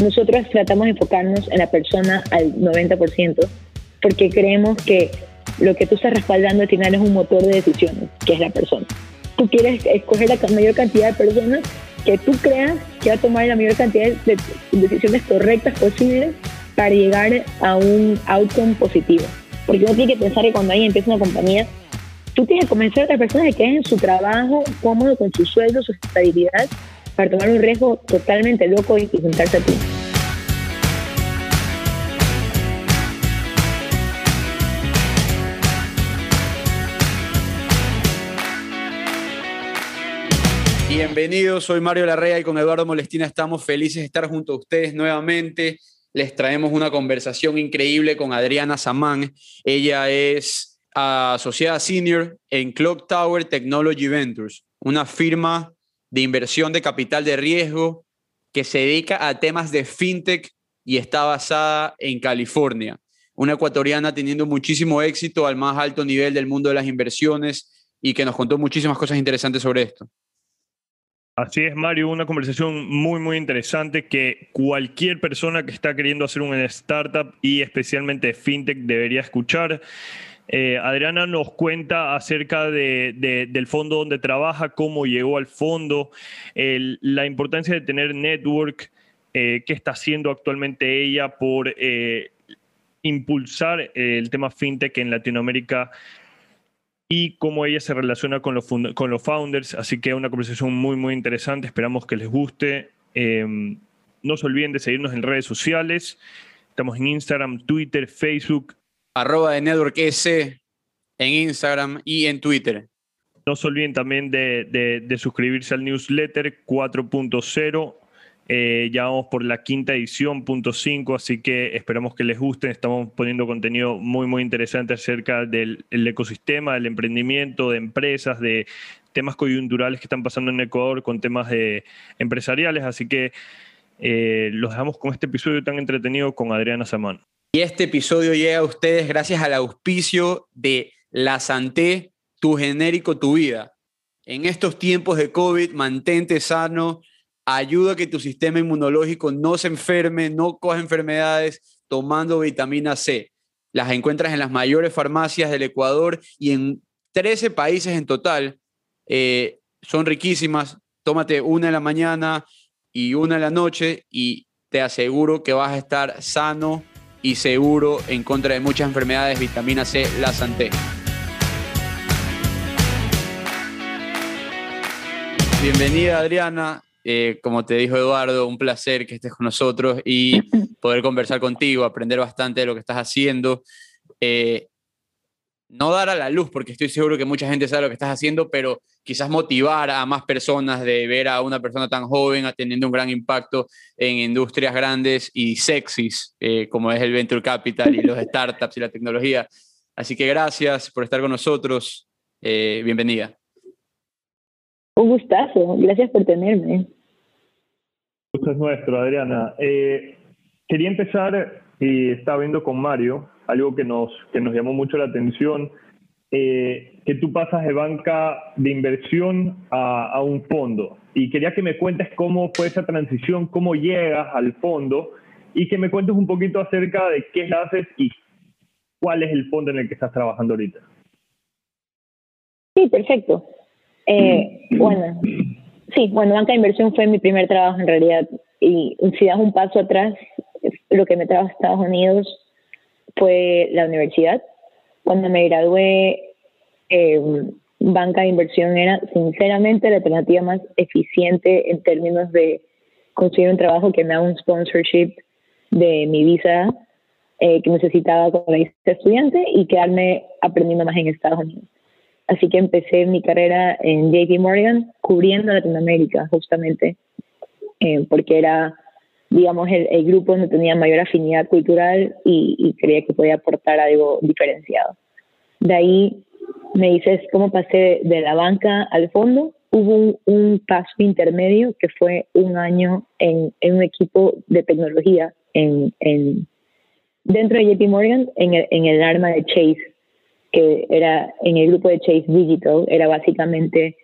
nosotros tratamos de enfocarnos en la persona al 90%, porque creemos que lo que tú estás respaldando al final es un motor de decisiones, que es la persona. Tú quieres escoger la mayor cantidad de personas que tú creas que va a tomar la mayor cantidad de decisiones correctas posibles para llegar a un outcome positivo. Porque uno tiene que pensar que cuando alguien empieza una compañía, tú tienes que convencer a otras personas de que en su trabajo, cómodo con su sueldo, su estabilidad, para tomar un riesgo totalmente loco y, juntarse a ti. Bienvenidos, soy Mario Larrea y con Eduardo Molestina estamos felices de estar junto a ustedes nuevamente. Les traemos una conversación increíble con Adriana Samán. Ella es asociada senior en Clock Tower Technology Ventures, una firma de inversión de capital de riesgo que se dedica a temas de fintech y está basada en California. Una ecuatoriana teniendo muchísimo éxito al más alto nivel del mundo de las inversiones y que nos contó muchísimas cosas interesantes sobre esto. Así es, Mario, una conversación muy, muy interesante que cualquier persona que está queriendo hacer una startup y especialmente fintech debería escuchar. Eh, Adriana nos cuenta acerca del fondo donde trabaja, cómo llegó al fondo, la importancia de tener network, eh, qué está haciendo actualmente ella por eh, impulsar el tema fintech en Latinoamérica y cómo ella se relaciona con los, con los founders. Así que una conversación muy, muy interesante. Esperamos que les guste. Em, no se olviden de seguirnos en redes sociales. Estamos en Instagram, Twitter, Facebook. Arroba de Network S en Instagram y en Twitter. No se olviden también de, suscribirse al newsletter 4.0 eh, ya vamos por la quinta edición, punto 5, así que esperamos que les guste. Estamos poniendo contenido muy, muy interesante acerca del ecosistema, del emprendimiento, de empresas, de temas coyunturales que están pasando en Ecuador con temas de empresariales. Así que eh, los dejamos con este episodio tan entretenido con Adriana Samán. Y este episodio llega a ustedes gracias al auspicio de La Santé, tu genérico, tu vida. En estos tiempos de COVID, mantente sano ayuda a que tu sistema inmunológico no se enferme, no coja enfermedades tomando vitamina C. Las encuentras en las mayores farmacias del Ecuador y en 13 países en total. Eh, son riquísimas. Tómate una en la mañana y una en la noche y te aseguro que vas a estar sano y seguro en contra de muchas enfermedades. Vitamina C, la Santé. Bienvenida Adriana, eh, como te dijo Eduardo, un placer que estés con nosotros y poder conversar contigo, aprender bastante de lo que estás haciendo. Eh, no dar a la luz, porque estoy seguro que mucha gente sabe lo que estás haciendo, pero quizás motivar a más personas de ver a una persona tan joven teniendo un gran impacto en industrias grandes y sexys, eh, como es el Venture Capital y los startups y la tecnología. Así que gracias por estar con nosotros. bienvenida. Un gustazo, gracias por tenerme. Gusto es nuestro, Adriana. Eh, quería empezar, y estaba viendo con Mario, algo que nos, que nos llamó mucho la atención, eh, que tú pasas de banca de inversión a, un fondo. Y quería que me cuentes cómo fue esa transición, cómo llegas al fondo y que me cuentes un poquito acerca de qué haces y cuál es el fondo en el que estás trabajando ahorita. Sí, perfecto. Eh, bueno, sí, bueno, banca de inversión fue mi primer trabajo en realidad. Y si das un paso atrás, lo que me trajo a Estados Unidos fue la universidad. Cuando me gradué, eh, banca de inversión era sinceramente la alternativa más eficiente en términos de conseguir un trabajo que me haga un sponsorship de mi visa eh, que necesitaba como estudiante y quedarme aprendiendo más en Estados Unidos. Así que empecé mi carrera en JP Morgan cubriendo Latinoamérica, justamente, eh, porque era, digamos, el, grupo donde tenía mayor afinidad cultural y, creía que podía aportar algo diferenciado. De ahí me dices cómo pasé de la banca al fondo. Hubo un, paso intermedio que fue un año en, un equipo de tecnología en, dentro de JP Morgan en el, en el arma de Chase que era en el grupo de Chase Digital, era básicamente,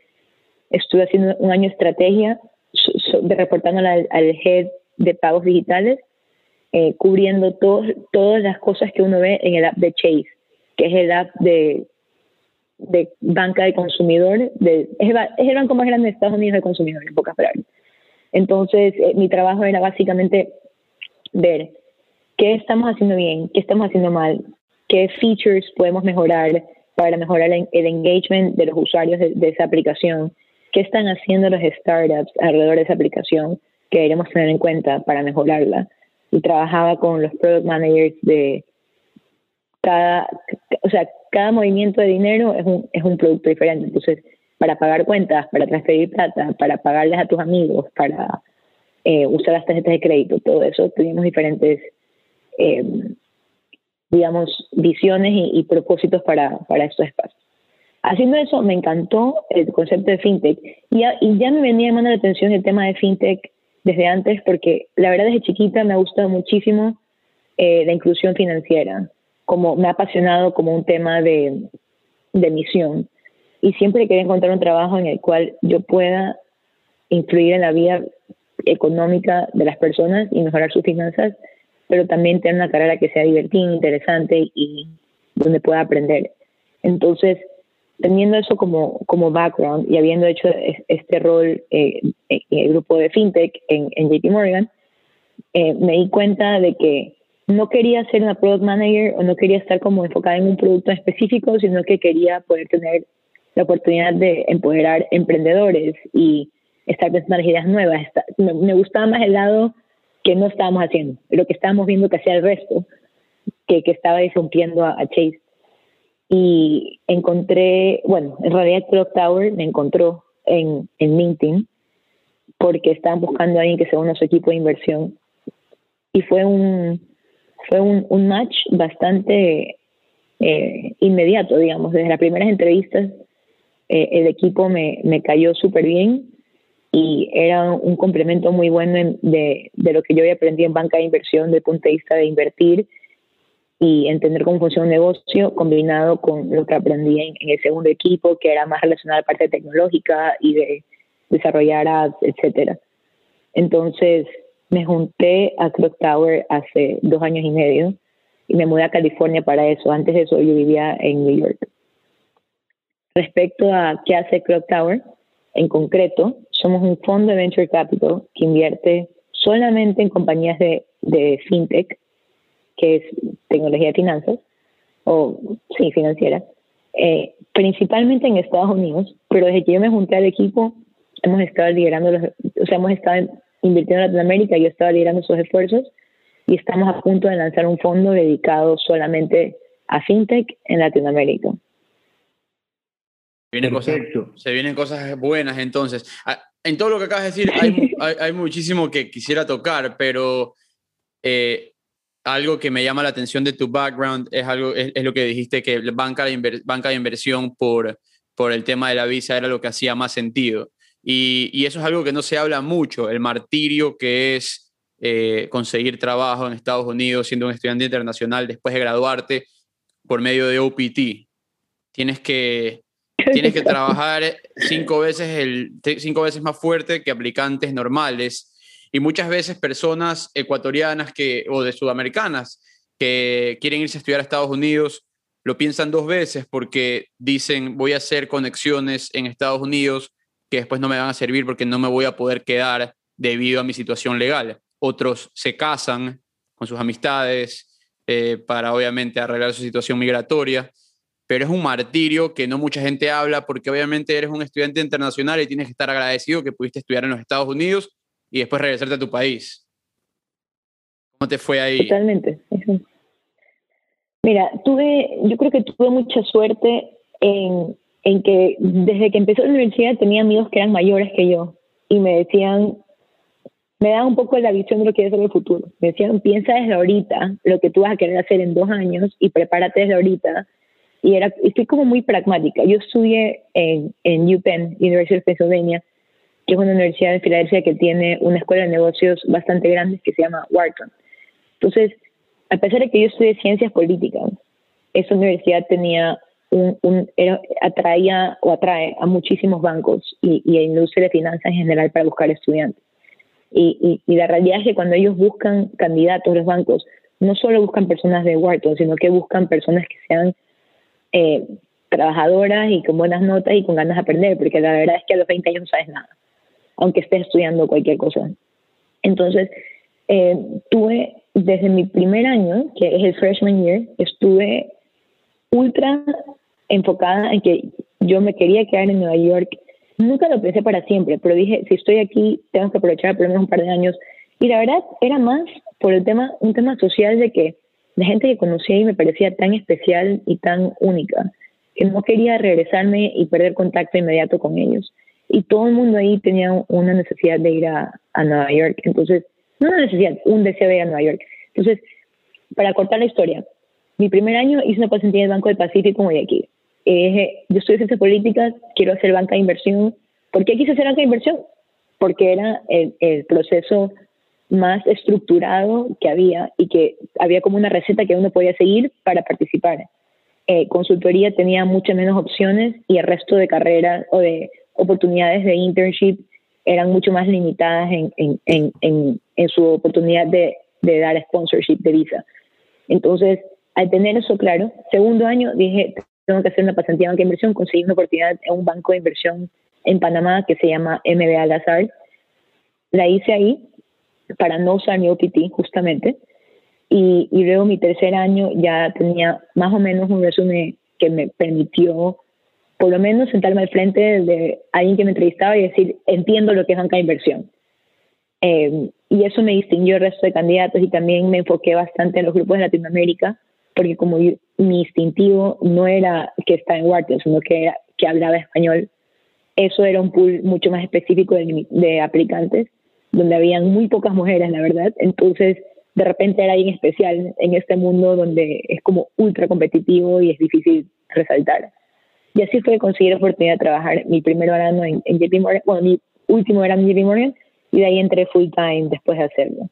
estuve haciendo un año de estrategia, de reportando al, head de pagos digitales, eh, cubriendo todos, todas las cosas que uno ve en el app de Chase, que es el app de, de banca de consumidor, es, el, banco más grande de Estados Unidos de consumidores, en pocas palabras. Entonces, eh, mi trabajo era básicamente ver qué estamos haciendo bien, qué estamos haciendo mal, qué features podemos mejorar para mejorar el, engagement de los usuarios de, esa aplicación, qué están haciendo los startups alrededor de esa aplicación que deberíamos tener en cuenta para mejorarla. Y trabajaba con los product managers de cada, o sea, cada movimiento de dinero es un, es un producto diferente. Entonces, para pagar cuentas, para transferir plata, para pagarles a tus amigos, para eh, usar las tarjetas de crédito, todo eso, tuvimos diferentes, eh, digamos, visiones y, propósitos para, para estos espacios. Haciendo eso, me encantó el concepto de fintech y ya, y ya me venía llamando la atención el tema de fintech desde antes porque la verdad desde chiquita me ha gustado muchísimo eh, la inclusión financiera, como me ha apasionado como un tema de, de misión y siempre quería encontrar un trabajo en el cual yo pueda influir en la vida económica de las personas y mejorar sus finanzas, pero también tener una carrera que sea divertida, interesante y donde pueda aprender. Entonces, teniendo eso como, como background y habiendo hecho este rol eh, en el grupo de FinTech en, en JP Morgan, eh, me di cuenta de que no quería ser una product manager o no quería estar como enfocada en un producto específico, sino que quería poder tener la oportunidad de empoderar emprendedores y estar pensando en ideas nuevas. Me, gustaba más el lado que no estábamos haciendo, lo que estábamos viendo que hacía el resto, que, que estaba disrumpiendo a, Chase. Y encontré, bueno, en realidad Clock Tower me encontró en, en LinkedIn porque estaban buscando a alguien que se una a su equipo de inversión. Y fue un, fue un, un match bastante eh, inmediato, digamos. Desde las primeras entrevistas eh, el equipo me, me cayó súper bien y era un complemento muy bueno de, de, lo que yo había aprendido en banca de inversión desde el punto de vista de invertir y entender cómo funciona un negocio combinado con lo que aprendí en, el segundo equipo, que era más relacionado a la parte tecnológica y de desarrollar ads, etcétera. Entonces me junté a Clock Tower hace dos años y medio y me mudé a California para eso. Antes de eso yo vivía en New York. Respecto a qué hace Clock Tower, en concreto, somos un fondo de venture capital que invierte solamente en compañías de, de fintech, que es tecnología de finanzas, o sí, financiera, eh, principalmente en Estados Unidos, pero desde que yo me junté al equipo, hemos estado liderando, los, o sea, hemos estado invirtiendo en Latinoamérica, yo estaba liderando esos esfuerzos y estamos a punto de lanzar un fondo dedicado solamente a fintech en Latinoamérica se vienen cosas buenas entonces. Ah, en todo lo que acabas de decir hay, hay, muchísimo que quisiera tocar, pero eh, algo que me llama la atención de tu background es, algo, es, lo que dijiste, que banca de, banca de inversión por, por el tema de la visa era lo que hacía más sentido. Y, y eso es algo que no se habla mucho, el martirio que es eh, conseguir trabajo en Estados Unidos siendo un estudiante internacional después de graduarte por medio de OPT. Tienes que tienes que trabajar cinco veces, el, cinco veces más fuerte que aplicantes normales. Y muchas veces personas ecuatorianas que, o de sudamericanas que quieren irse a estudiar a Estados Unidos lo piensan dos veces porque dicen voy a hacer conexiones en Estados Unidos que después no me van a servir porque no me voy a poder quedar debido a mi situación legal. Otros se casan con sus amistades eh, para obviamente arreglar su situación migratoria pero es un martirio que no mucha gente habla porque obviamente eres un estudiante internacional y tienes que estar agradecido que pudiste estudiar en los Estados Unidos y después regresarte a tu país. ¿Cómo te fue ahí? Totalmente. Mira, tuve, yo creo que tuve mucha suerte en, en que desde que empezó la universidad tenía amigos que eran mayores que yo y me decían, me daban un poco la visión de lo que es el futuro. Me decían, piensa desde ahorita lo que tú vas a querer hacer en dos años y prepárate desde ahorita y era, estoy como muy pragmática. Yo estudié en, en UPenn, University of Pennsylvania, que es una universidad en Filadelfia que tiene una escuela de negocios bastante grande que se llama Wharton. Entonces, a pesar de que yo estudié ciencias políticas, esa universidad tenía un, un atraía o atrae a muchísimos bancos y, y a industria de finanzas en general para buscar estudiantes. Y, y, la realidad es que cuando ellos buscan candidatos, los bancos, no solo buscan personas de Wharton, sino que buscan personas que sean eh, trabajadoras y con buenas notas y con ganas de aprender, porque la verdad es que a los 20 años no sabes nada, aunque estés estudiando cualquier cosa. Entonces, eh, tuve desde mi primer año, que es el freshman year, estuve ultra enfocada en que yo me quería quedar en Nueva York. Nunca lo pensé para siempre, pero dije, si estoy aquí, tengo que aprovechar por menos un par de años. Y la verdad era más por el tema, un tema social de que la gente que conocía y me parecía tan especial y tan única, que no quería regresarme y perder contacto inmediato con ellos. Y todo el mundo ahí tenía una necesidad de ir a, a Nueva York. Entonces, no una necesidad, un deseo de ir a Nueva York. Entonces, para cortar la historia, mi primer año hice una pasantía en el Banco del Pacífico en Guayaquil. Eh, yo estudié ciencias políticas, quiero hacer banca de inversión. ¿Por qué quise hacer banca de inversión? Porque era el, el proceso más estructurado que había y que había como una receta que uno podía seguir para participar. Eh, consultoría tenía muchas menos opciones y el resto de carreras o de oportunidades de internship eran mucho más limitadas en, en, en, en su oportunidad de, de, dar sponsorship de visa. Entonces, al tener eso claro, segundo año dije, tengo que hacer una pasantía en banca de inversión, conseguí una oportunidad en un banco de inversión en Panamá que se llama MBA Lazard. La hice ahí para no usar mi OPT justamente. Y, y luego mi tercer año ya tenía más o menos un resumen que me permitió por lo menos sentarme al frente de alguien que me entrevistaba y decir, entiendo lo que es banca de inversión. Eh, y eso me distinguió del resto de candidatos y también me enfoqué bastante en los grupos de Latinoamérica, porque como mi instintivo no era que estaba en Wharton, sino que, era, que hablaba español, eso era un pool mucho más específico de, de aplicantes, donde habían muy pocas mujeres, la verdad. Entonces, de repente era alguien especial en este mundo donde es como ultra competitivo y es difícil resaltar. Y así fue conseguir la oportunidad de trabajar mi primer verano en, en JP Morgan, bueno, mi último verano en JP Morgan, y de ahí entré full time después de hacerlo.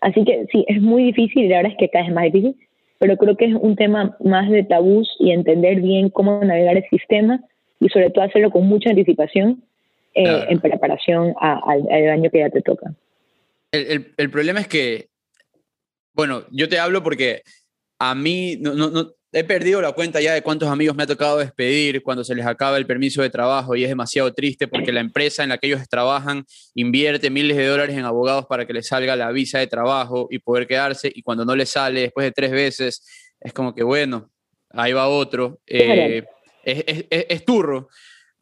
Así que sí, es muy difícil y la verdad es que cada vez es más difícil, pero creo que es un tema más de tabús y entender bien cómo navegar el sistema y sobre todo hacerlo con mucha anticipación eh, en preparación al, año que ya te toca. El, el, el, problema es que, bueno, yo te hablo porque a mí no, no, no, he perdido la cuenta ya de cuántos amigos me ha tocado despedir cuando se les acaba el permiso de trabajo y es demasiado triste porque la empresa en la que ellos trabajan invierte miles de dólares en abogados para que les salga la visa de trabajo y poder quedarse y cuando no les sale después de tres veces es como que bueno, ahí va otro. Eh, es, es, es, turro,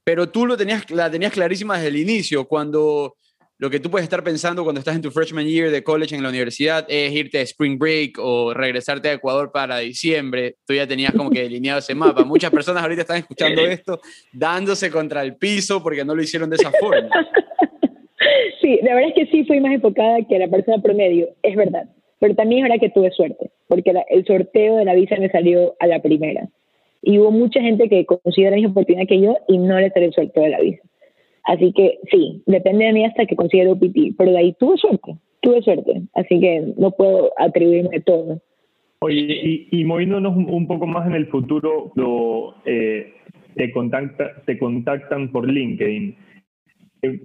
pero tú lo tenías, la tenías clarísima desde el inicio cuando lo que tú puedes estar pensando cuando estás en tu freshman year de college en la universidad es irte a spring break o regresarte a Ecuador para diciembre. Tú ya tenías como que delineado ese mapa. Muchas personas ahorita están escuchando esto dándose contra el piso porque no lo hicieron de esa forma. Sí, la verdad es que sí fui más enfocada que la persona promedio, es verdad. Pero también es verdad que tuve suerte, porque el sorteo de la visa me salió a la primera. Y hubo mucha gente que consiguió la misma oportunidad que yo y no le salió el sorteo de la visa. Así que sí, depende de mí hasta que consiga el OPT, pero de ahí tuve suerte, tuve suerte, así que no puedo atribuirme todo. Oye, y, moviéndonos un, poco más en el futuro, lo, eh, te, contacta, te contactan por LinkedIn. Eh,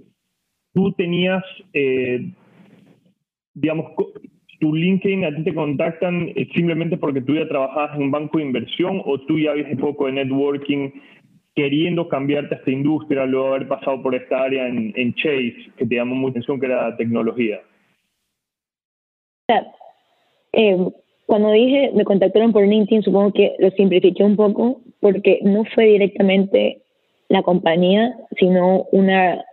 tú tenías, eh, digamos, tu LinkedIn a ti te contactan simplemente porque tú ya trabajabas en un banco de inversión o tú ya habías poco de networking queriendo cambiarte a esta industria, luego haber pasado por esta área en, Chase, que te llamó mucha atención, que era tecnología? Eh, cuando dije me contactaron por LinkedIn, supongo que lo simplifiqué un poco, porque no fue directamente la compañía, sino una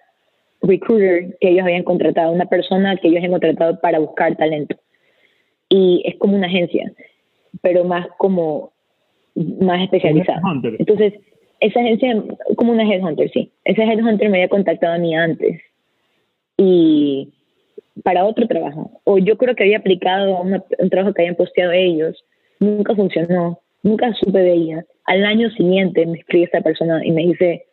recruiter que ellos habían contratado, una persona que ellos habían contratado para buscar talento. Y es como una agencia, pero más como más especializada. Entonces, esa agencia, como una headhunter, sí. Esa headhunter me había contactado a mí antes y para otro trabajo. O yo creo que había aplicado a un trabajo que habían posteado ellos. Nunca funcionó. Nunca supe de ella. Al año siguiente me escribe esta persona y me dice,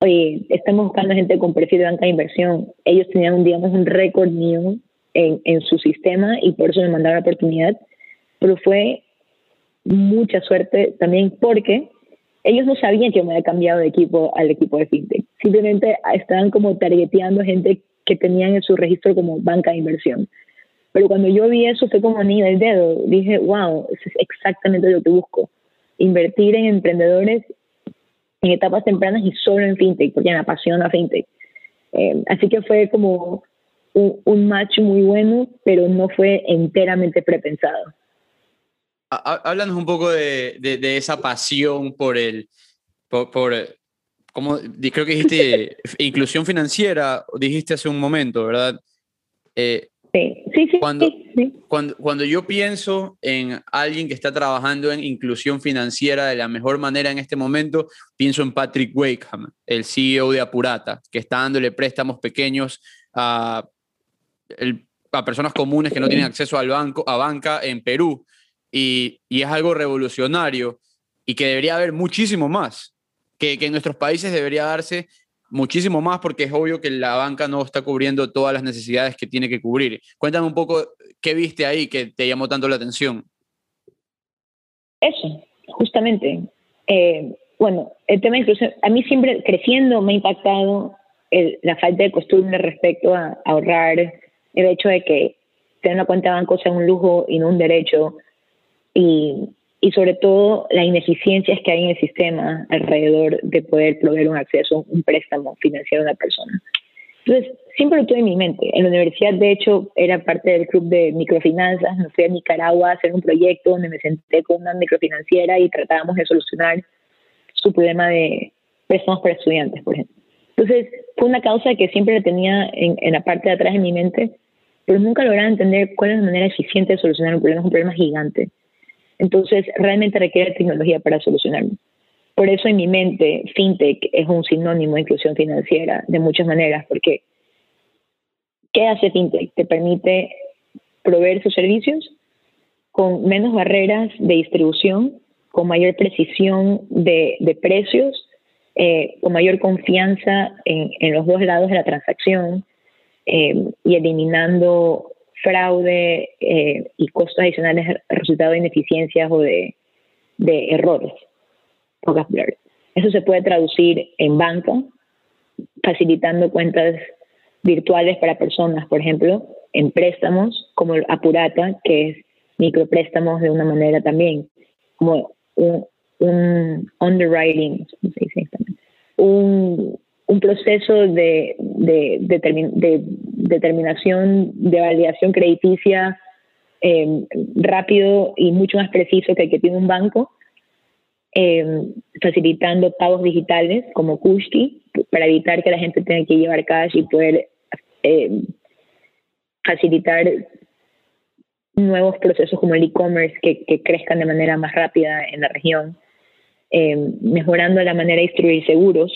oye, estamos buscando gente con perfil de banca de inversión. Ellos tenían, digamos, un récord mío en, en su sistema y por eso me mandaron la oportunidad. Pero fue mucha suerte también porque ellos no sabían que me había cambiado de equipo al equipo de FinTech. Simplemente estaban como targeteando gente que tenían en su registro como banca de inversión. Pero cuando yo vi eso fue como ni del dedo. Dije, wow, eso es exactamente lo que busco. Invertir en emprendedores en etapas tempranas y solo en fintech, porque me apasiona fintech. Eh, así que fue como un, match muy bueno, pero no fue enteramente prepensado. Háblanos un poco de, de, esa pasión por el, por, por como creo que dijiste inclusión financiera, dijiste hace un momento, ¿verdad? Eh, sí, sí, sí cuando, Cuando, cuando yo pienso en alguien que está trabajando en inclusión financiera de la mejor manera en este momento, pienso en Patrick Wakeham, el CEO de Apurata, que está dándole préstamos pequeños a a personas comunes que no tienen acceso al banco, a banca en Perú. Y, y, es algo revolucionario y que debería haber muchísimo más, que, que, en nuestros países debería darse muchísimo más porque es obvio que la banca no está cubriendo todas las necesidades que tiene que cubrir. Cuéntame un poco qué viste ahí que te llamó tanto la atención. Eso, justamente. Eh, bueno, el tema de inclusión, a mí siempre creciendo me ha impactado el, la falta de costumbre respecto a ahorrar, el hecho de que tener una cuenta de banco sea un lujo y no un derecho, y, y sobre todo las ineficiencias que hay en el sistema alrededor de poder proveer un acceso, un préstamo financiero a una persona. Entonces, siempre lo tuve en mi mente. En la universidad, de hecho, era parte del club de microfinanzas. Me fui a Nicaragua a hacer un proyecto donde me senté con una microfinanciera y tratábamos de solucionar su problema de préstamos para estudiantes, por ejemplo. Entonces, fue una causa que siempre la tenía en, en la parte de atrás de mi mente pero nunca lograron entender cuál es la manera eficiente de solucionar un problema, es un problema gigante. Entonces, realmente requiere tecnología para solucionarlo. Por eso en mi mente, fintech es un sinónimo de inclusión financiera de muchas maneras, porque ¿qué hace fintech? Te permite proveer sus servicios con menos barreras de distribución, con mayor precisión de, precios, eh, con mayor confianza en, en los dos lados de la transacción, eh, y eliminando fraude eh, y costos adicionales resultado de ineficiencias o de, de errores. Eso se puede traducir en banca, facilitando cuentas virtuales para personas, por ejemplo, en préstamos como Apurata, que es micropréstamos de una manera también, como un, un underwriting, un, un proceso de, de, de, determinación de validación crediticia em, rápido y mucho más preciso que el que tiene un banco, em, facilitando pagos digitales como Kushti para evitar que la gente tenga que llevar cash y poder em, facilitar nuevos procesos como el e-commerce que, que, crezcan de manera más rápida en la región, mejorando la manera de distribuir seguros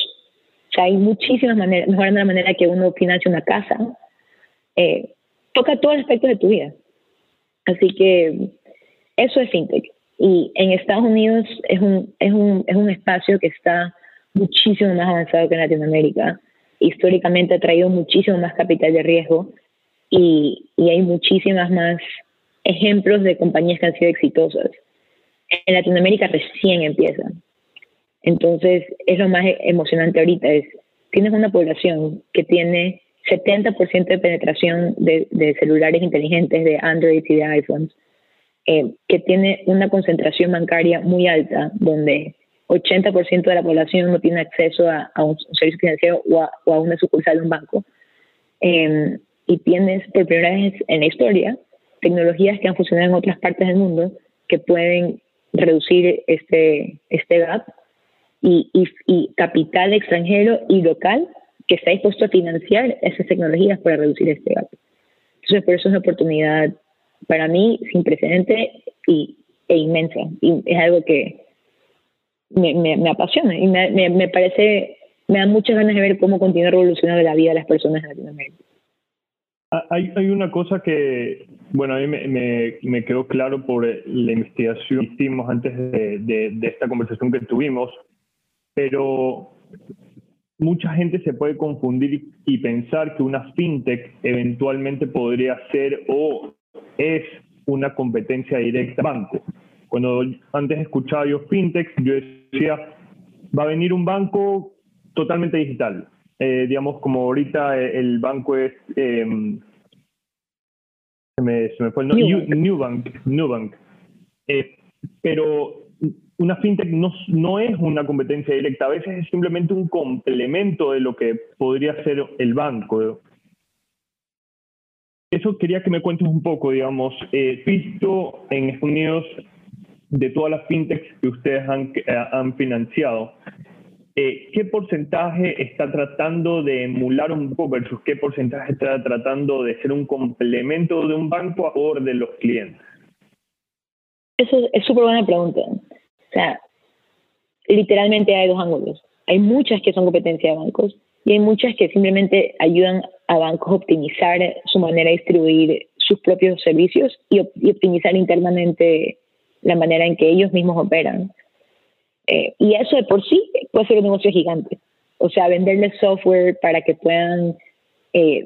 o sea, hay muchísimas maneras, mejorando la manera que uno financia una casa. Eh, toca todos los aspectos de tu vida. Así que eso es fintech. Y en Estados Unidos es un, es un, es un espacio que está muchísimo más avanzado que en Latinoamérica. Históricamente ha traído muchísimo más capital de riesgo y, y hay muchísimas más ejemplos de compañías que han sido exitosas. En Latinoamérica recién empiezan. Entonces, es lo más emocionante ahorita, es, tienes una población que tiene 70% de penetración de, celulares inteligentes, de Android y de iPhones, eh, que tiene una concentración bancaria muy alta, donde 80% de la población no tiene acceso a, un, servicio financiero o a, una sucursal de un banco. Em, y tienes por primera vez en la historia tecnologías que han funcionado en otras partes del mundo que pueden reducir este, este gap y, y, capital extranjero y local que está dispuesto a financiar esas tecnologías para reducir este gasto. Entonces, por eso es una oportunidad para mí sin precedente y, e inmensa. Y es algo que me, me, apasiona y me, me, parece, me da muchas ganas de ver cómo continúa revolucionando la vida de las personas en Latinoamérica. Ah, hay, hay una cosa que, bueno, a mí me, me, quedó claro por la investigación que hicimos antes de, de, de esta conversación que tuvimos, pero mucha gente se puede confundir y pensar que una fintech eventualmente podría ser o es una competencia directa banco. Cuando antes escuchaba yo fintech, yo decía, va a venir un banco totalmente digital. eh, digamos, como ahorita el banco es, em, se, me, se, me, fue el nombre, Newbank, Newbank. Eh, pero una fintech no, es una competencia directa, a veces es simplemente un complemento de lo que podría ser el banco. Eso quería que me cuentes un poco, digamos, eh, visto en Estados Unidos de todas las fintechs que ustedes han, eh, financiado, eh, ¿qué porcentaje está tratando de emular un poco versus qué porcentaje está tratando de ser un complemento de un banco a favor de los clientes? Eso es súper buena pregunta. O sea, literalmente hay dos ángulos. Hay muchas que son competencia de bancos y hay muchas que simplemente ayudan a bancos a optimizar su manera de distribuir sus propios servicios y, optimizar internamente la manera en que ellos mismos operan. Eh, y eso de por sí puede ser un negocio gigante. O sea, venderles software para que puedan eh,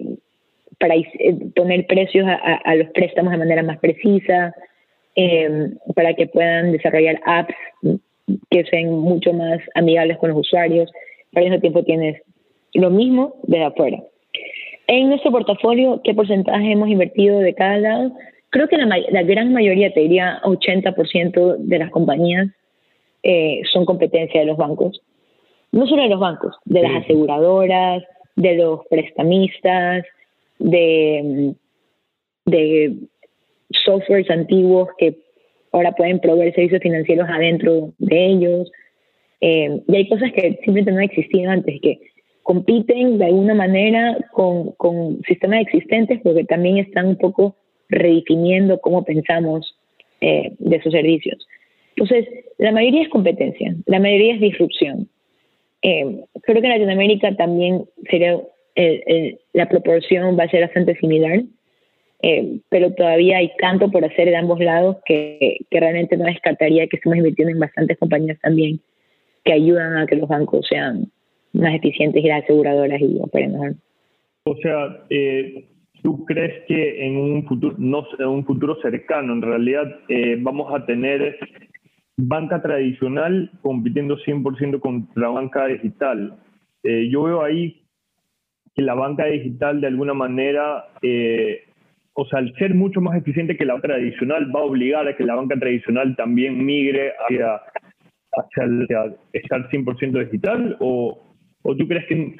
para eh, poner precios a, a, los préstamos de manera más precisa, eh, para que puedan desarrollar apps que sean mucho más amigables con los usuarios. Al mismo tiempo tienes lo mismo desde afuera. En nuestro portafolio, ¿qué porcentaje hemos invertido de cada lado? Creo que la, la gran mayoría, te diría 80% de las compañías eh, son competencia de los bancos. No solo de los bancos, de las aseguradoras, de los prestamistas, de, de softwares antiguos que ahora pueden proveer servicios financieros adentro de ellos. Eh, y hay cosas que simplemente no existían antes, que compiten de alguna manera con, con sistemas existentes porque también están un poco redefiniendo cómo pensamos eh, de esos servicios. Entonces, la mayoría es competencia, la mayoría es disrupción. Eh, creo que en Latinoamérica también sería la proporción va a ser bastante similar. Eh, pero todavía hay tanto por hacer de ambos lados que, que, realmente no descartaría que estemos invirtiendo en bastantes compañías también que ayudan a que los bancos sean más eficientes y las aseguradoras y operen mejor. O sea, eh, ¿tú crees que en un futuro, no, en un futuro cercano, en realidad, eh, vamos a tener banca tradicional compitiendo 100% contra banca digital? yo veo ahí que la banca digital de alguna manera o sea, al ser mucho más eficiente que la banca tradicional, va a obligar a que la banca tradicional también migre hacia, hacia, estar 100% digital? ¿O, ¿O tú crees que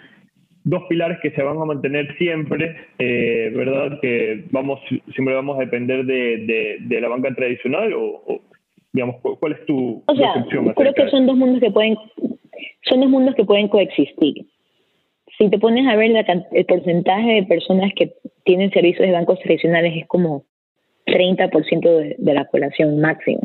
dos pilares que se van a mantener siempre, eh, ¿verdad? Que vamos, siempre vamos a depender de, de, la banca tradicional o, digamos, ¿cuál es tu o sea, Creo que son dos mundos que pueden, son dos mundos que pueden coexistir si te pones a ver el porcentaje de personas que tienen servicios de bancos tradicionales es como 30% de, de la población máximo.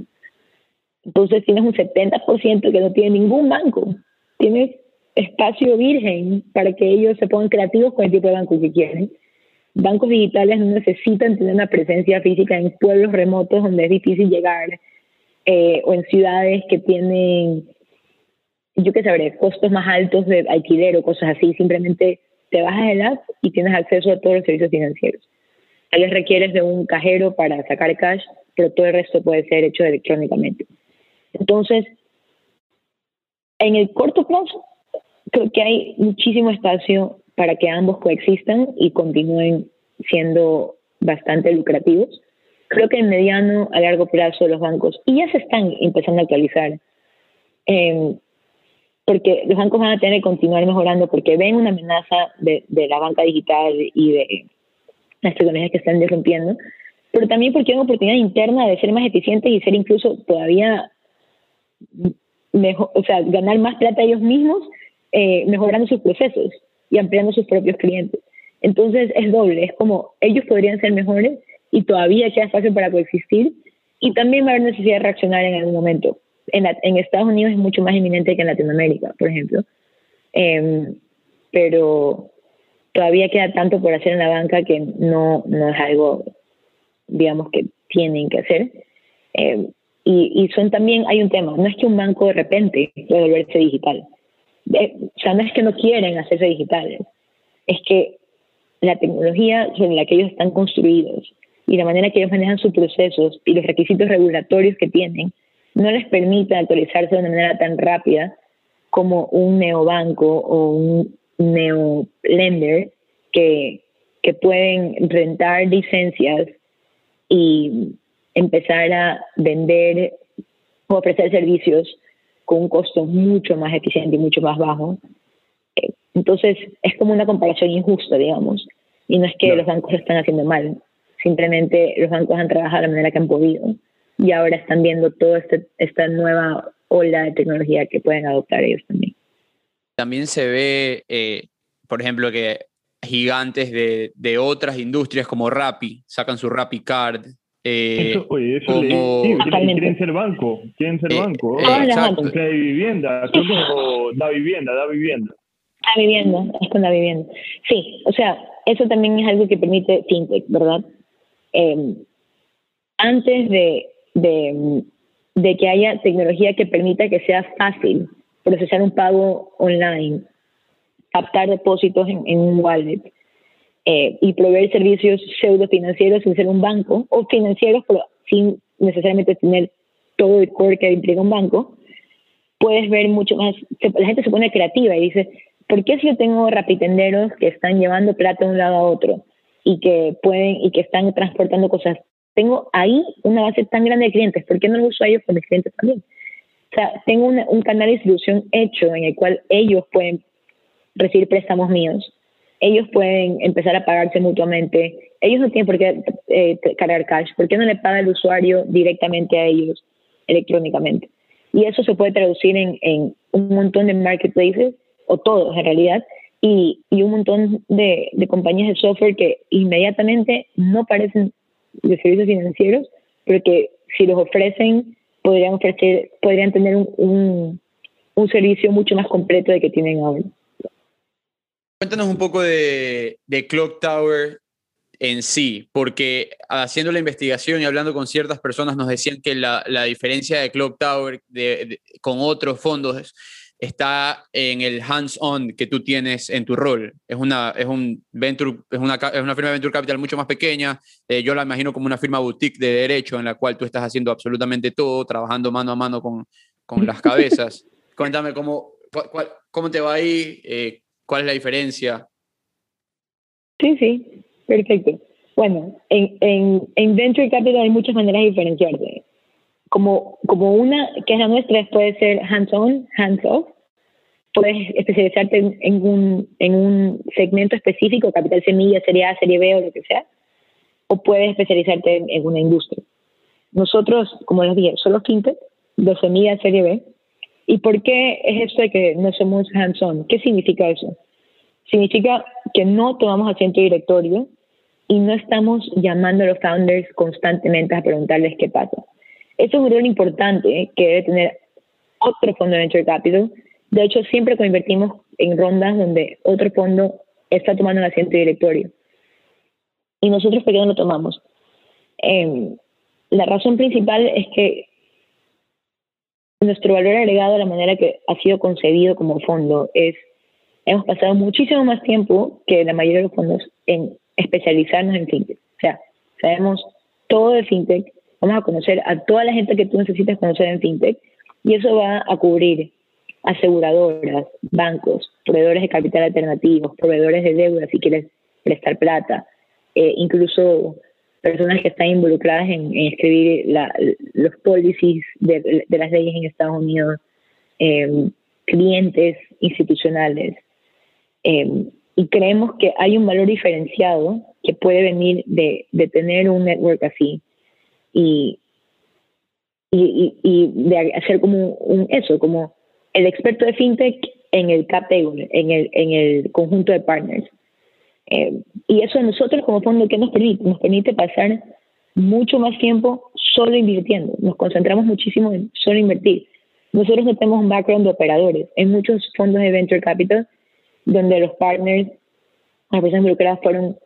Entonces tienes un 70% que no tiene ningún banco. Tienes espacio virgen para que ellos se pongan creativos con el tipo de banco que quieren. Bancos digitales no necesitan tener una presencia física en pueblos remotos donde es difícil llegar eh, o en ciudades que tienen yo qué sabré, costos más altos de alquiler o cosas así, simplemente te bajas el app y tienes acceso a todos los servicios financieros. Tal vez requieres de un cajero para sacar cash, pero todo el resto puede ser hecho electrónicamente. Entonces, en el corto plazo, creo que hay muchísimo espacio para que ambos coexistan y continúen siendo bastante lucrativos. Creo que en mediano a largo plazo los bancos, y ya se están empezando a actualizar, eh, porque los bancos van a tener que continuar mejorando porque ven una amenaza de, la banca digital y de las tecnologías que están derrumpiendo, pero también porque hay una oportunidad interna de ser más eficientes y ser incluso todavía mejor, o sea, ganar más plata ellos mismos, eh, mejorando sus procesos y ampliando sus propios clientes. Entonces es doble, es como ellos podrían ser mejores y todavía queda espacio para coexistir y también va a haber necesidad de reaccionar en algún momento en, Estados Unidos es mucho más inminente que en Latinoamérica, por ejemplo. Em, pero todavía queda tanto por hacer en la banca que no, no es algo, digamos, que tienen que hacer. Em, y, y, son también, hay un tema, no es que un banco de repente pueda volverse digital. Eh, o sea, no es que no quieren hacerse digitales, es que la tecnología sobre la que ellos están construidos y la manera que ellos manejan sus procesos y los requisitos regulatorios que tienen no les permite actualizarse de una manera tan rápida como un neobanco o un neo-lender que, que pueden rentar licencias y empezar a vender o ofrecer servicios con un costo mucho más eficiente y mucho más bajo. Entonces, es como una comparación injusta, digamos. Y no es que los bancos lo están haciendo mal, simplemente los bancos han trabajado de la manera que han podido y ahora están viendo toda este, esta nueva ola de tecnología que pueden adoptar ellos también. También se ve, eh, por ejemplo, que gigantes de, de, otras industrias como Rappi sacan su Rappi Card. Eh, eso, oye, eso como... quieren, ser banco, quieren ser eh, banco. exacto. Con vivienda, que da vivienda, da vivienda. Da vivienda, es con la vivienda. Sí, o sea, eso también es algo que permite FinTech, ¿verdad? antes de, de, que haya tecnología que permita que sea fácil procesar un pago online, captar depósitos en, un wallet eh, y proveer servicios pseudo financieros sin ser un banco o financieros pero sin necesariamente tener todo el core que implica un banco, puedes ver mucho más, la gente se pone creativa y dice, ¿por qué si yo tengo rapitenderos que están llevando plata de un lado a otro y que pueden y que están transportando cosas tengo ahí una base tan grande de clientes, ¿por qué no lo uso a ellos con mis clientes también? O sea, tengo un canal de distribución hecho en el cual ellos pueden recibir préstamos míos, ellos pueden empezar a pagarse mutuamente, ellos no tienen por qué eh, cargar cash, ¿por qué no le paga el usuario directamente a ellos electrónicamente? Y eso se puede traducir en, en un montón de marketplaces, o todos en realidad, y, y un montón de, de compañías de software que inmediatamente no parecen de servicios financieros, pero que si los ofrecen podrían ofrecer, podrían tener un, un, servicio mucho más completo de que tienen ahora. Cuéntanos un poco de, de Clock Tower en sí, porque haciendo la investigación y hablando con ciertas personas nos decían que la, la diferencia de Clock Tower de, con otros fondos está en el hands-on que tú tienes en tu rol. Es una, es un venture, es una, es una firma de venture capital mucho más pequeña. Eh, yo la imagino como una firma boutique de derecho en la cual tú estás haciendo absolutamente todo, trabajando mano a mano con, con las cabezas. Cuéntame cómo, cuál, cómo te va ahí, eh, cuál es la diferencia. Sí, sí, perfecto. Bueno, en, en, en Venture Capital hay muchas maneras de diferenciarte como, como una que es la nuestra puede ser hands-on, hands-off. Puedes especializarte en, un, en un segmento específico, capital semilla, serie A, serie B o lo que sea, o puedes especializarte en, una industria. Nosotros, como les dije, somos fintech de semilla serie B. ¿Y por qué es esto de que no somos hands-on? ¿Qué significa eso? Significa que no tomamos asiento directorio y no estamos llamando a los founders constantemente a preguntarles qué pasa. Eso es un rol importante que debe tener otro fondo de venture capital. De hecho, siempre convertimos en rondas donde otro fondo está tomando el asiento directorio. Y nosotros, ¿por qué no lo tomamos? Em, la razón principal es que nuestro valor agregado, la manera que ha sido concebido como fondo, es hemos pasado muchísimo más tiempo que la mayoría de los fondos en especializarnos en fintech. O sea, sabemos todo de fintech, Vamos a conocer a toda la gente que tú necesitas conocer en FinTech y eso va a cubrir aseguradoras, bancos, proveedores de capital alternativos, proveedores de deuda si quieres prestar plata, eh, incluso personas que están involucradas en, escribir los policies de, las leyes en Estados Unidos, em, clientes institucionales. Em, y creemos que hay un valor diferenciado que puede venir de, de tener un network así y, y, y, de hacer como un, eso, como el experto de fintech en el cap en el, en el conjunto de partners. Eh, y eso a nosotros como fondo, ¿qué nos permite? Nos permite pasar mucho más tiempo solo invirtiendo. Nos concentramos muchísimo en solo invertir. Nosotros no tenemos un background de operadores. Hay muchos fondos de venture capital donde los partners, las personas involucradas fueron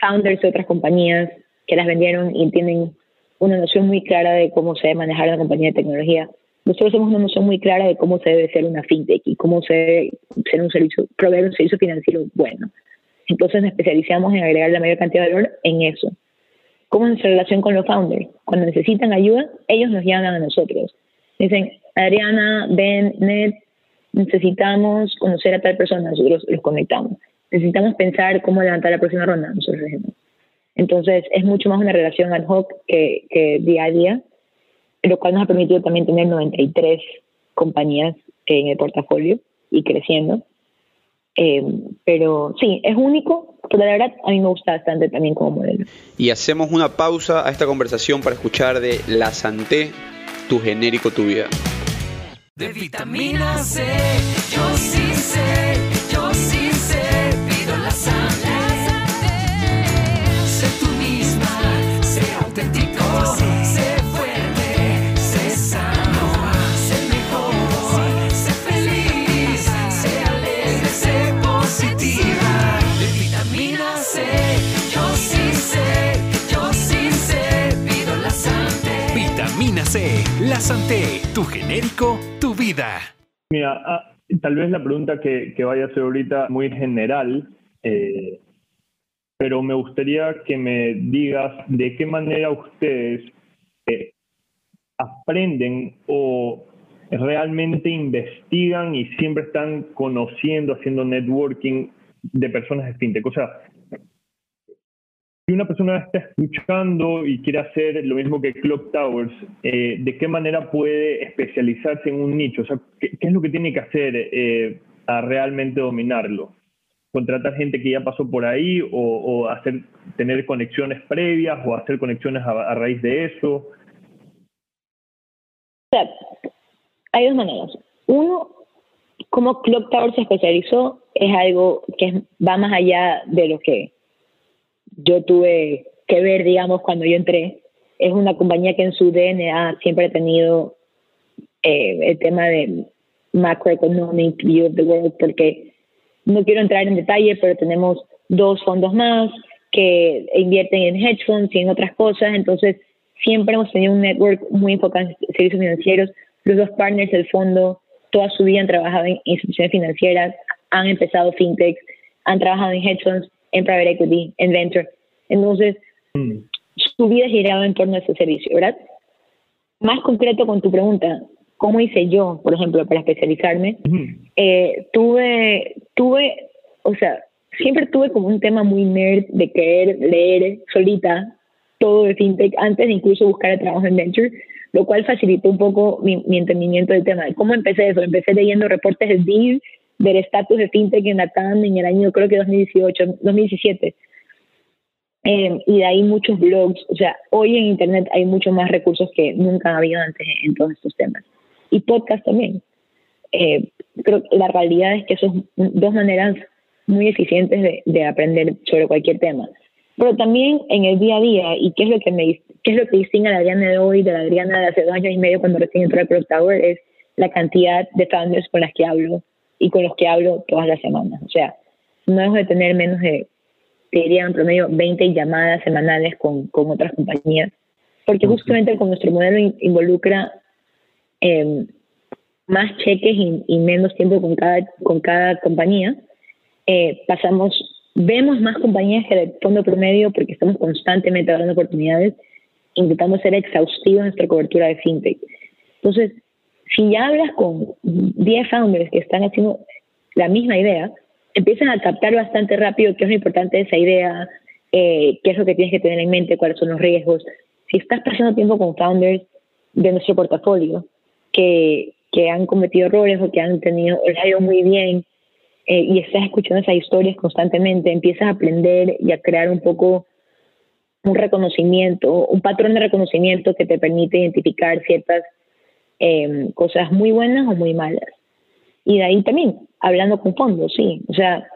founders de otras compañías que las vendieron y tienen una noción muy clara de cómo se debe manejar una compañía de tecnología. Nosotros tenemos una noción muy clara de cómo se debe ser una fintech y cómo se debe ser un servicio, proveer un servicio financiero bueno. Entonces nos especializamos en agregar la mayor cantidad de valor en eso. ¿Cómo es nuestra relación con los founders? Cuando necesitan ayuda, ellos nos llaman a nosotros. Dicen, Adriana, Ben, Ned, necesitamos conocer a tal persona, nosotros los conectamos. Necesitamos pensar cómo levantar la próxima ronda, nosotros hacemos. Entonces, es mucho más una relación ad hoc que, que día a día, lo cual nos ha permitido también tener 93 compañías en el portafolio y creciendo. Eh, pero sí, es único, pero la verdad a mí me gusta bastante también como modelo. Y hacemos una pausa a esta conversación para escuchar de La Santé, tu genérico, tu vida. De vitamina C, yo sí sé, Tu genérico, tu vida. Mira, ah, tal vez la pregunta que, que, vaya a ser ahorita muy general, eh, pero me gustaría que me digas de qué manera ustedes eh, aprenden o realmente investigan y siempre están conociendo, haciendo networking de personas de fintech. O sea, si una persona está escuchando y quiere hacer lo mismo que Clock Towers, eh, ¿de qué manera puede especializarse en un nicho? O sea, ¿qué, es lo que tiene que hacer eh, para realmente dominarlo? ¿Contratar gente que ya pasó por ahí o, hacer, tener conexiones previas o hacer conexiones a, a raíz de eso? Hay dos maneras. Uno, como Clock Tower se especializó, es algo que va más allá de lo que yo tuve que ver, digamos, cuando yo entré. Es una compañía que en su DNA siempre ha tenido eh, el tema de macroeconomic view of the world, porque no quiero entrar en detalle, pero tenemos dos fondos más que invierten en hedge funds y en otras cosas, entonces siempre hemos tenido un network muy enfocado en servicios financieros. Los dos partners del fondo toda su vida han trabajado en instituciones financieras, han empezado fintechs, han trabajado en hedge funds, en private equity, en venture. Entonces, mm. su vida ha girado en torno a ese servicio, ¿verdad? Más concreto con tu pregunta, ¿cómo hice yo, por ejemplo, para especializarme? Mm. Eh, tuve, tuve, o sea, siempre tuve como un tema muy nerd de querer leer solita todo de fintech antes de incluso buscar el trabajo en venture, lo cual facilitó un poco mi, mi entendimiento del tema. ¿Cómo empecé eso? Empecé leyendo reportes de Deal del estatus de fintech en la TAM en el año creo que 2018, 2017. Eh, y de ahí muchos blogs, o sea, hoy en Internet hay muchos más recursos que nunca ha habido antes en, todos estos temas. Y podcast también. Eh, pero la realidad es que son dos maneras muy eficientes de, de, aprender sobre cualquier tema. Pero también en el día a día, y qué es lo que me qué es lo que distingue a la Adriana de hoy de la Adriana de hace dos años y medio cuando recién entró al Product Tower, es la cantidad de founders con las que hablo y con los que hablo todas las semanas. O sea, no dejo de tener menos de, te diría en promedio, 20 llamadas semanales con, con otras compañías, porque justamente con nuestro modelo involucra eh, más cheques y, y, menos tiempo con cada, con cada compañía, eh, pasamos, vemos más compañías que el fondo promedio porque estamos constantemente dando oportunidades, intentando ser exhaustivos en nuestra cobertura de fintech. Entonces, si ya hablas con 10 founders que están haciendo la misma idea, empiezan a captar bastante rápido qué es lo importante de esa idea, eh, qué es lo que tienes que tener en mente, cuáles son los riesgos. Si estás pasando tiempo con founders de nuestro portafolio que, que han cometido errores o que han tenido, el ha muy bien eh, y estás escuchando esas historias constantemente, empiezas a aprender y a crear un poco un reconocimiento, un patrón de reconocimiento que te permite identificar ciertas eh, cosas muy buenas o muy malas. Y de ahí también, hablando con fondos, sí. O sea,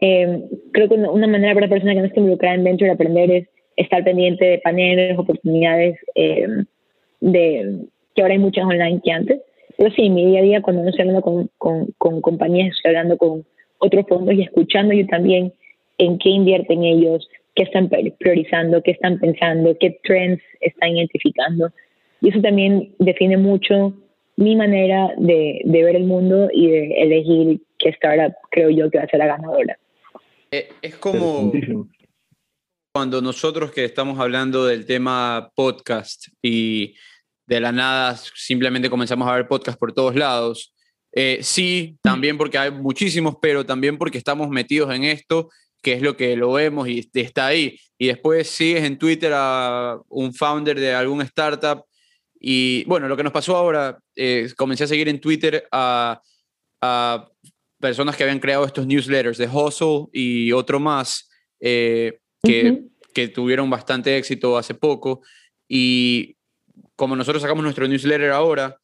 eh, creo que una manera para la persona que no esté involucrada en venture aprender es estar pendiente de paneles, oportunidades, eh, de que ahora hay muchas online que antes. Pero sí, en mi día a día, cuando no estoy hablando con, con, con compañías, estoy hablando con otros fondos y escuchando yo también en qué invierten ellos, qué están priorizando, qué están pensando, qué trends están identificando. Y eso también define mucho mi manera de, de ver el mundo y de elegir qué startup creo yo que va a ser la ganadora. Eh, es como cuando nosotros que estamos hablando del tema podcast y de la nada simplemente comenzamos a ver podcast por todos lados, Eh, sí, también porque hay muchísimos, pero también porque estamos metidos en esto, que es lo que lo vemos y está ahí. Y después sigues en Twitter a un founder de algún startup. Y bueno, lo que nos pasó ahora, eh, comencé a seguir en Twitter a, a, personas que habían creado estos newsletters de Hustle y otro más, eh, que, que tuvieron bastante éxito hace poco. Y como nosotros sacamos nuestro newsletter ahora,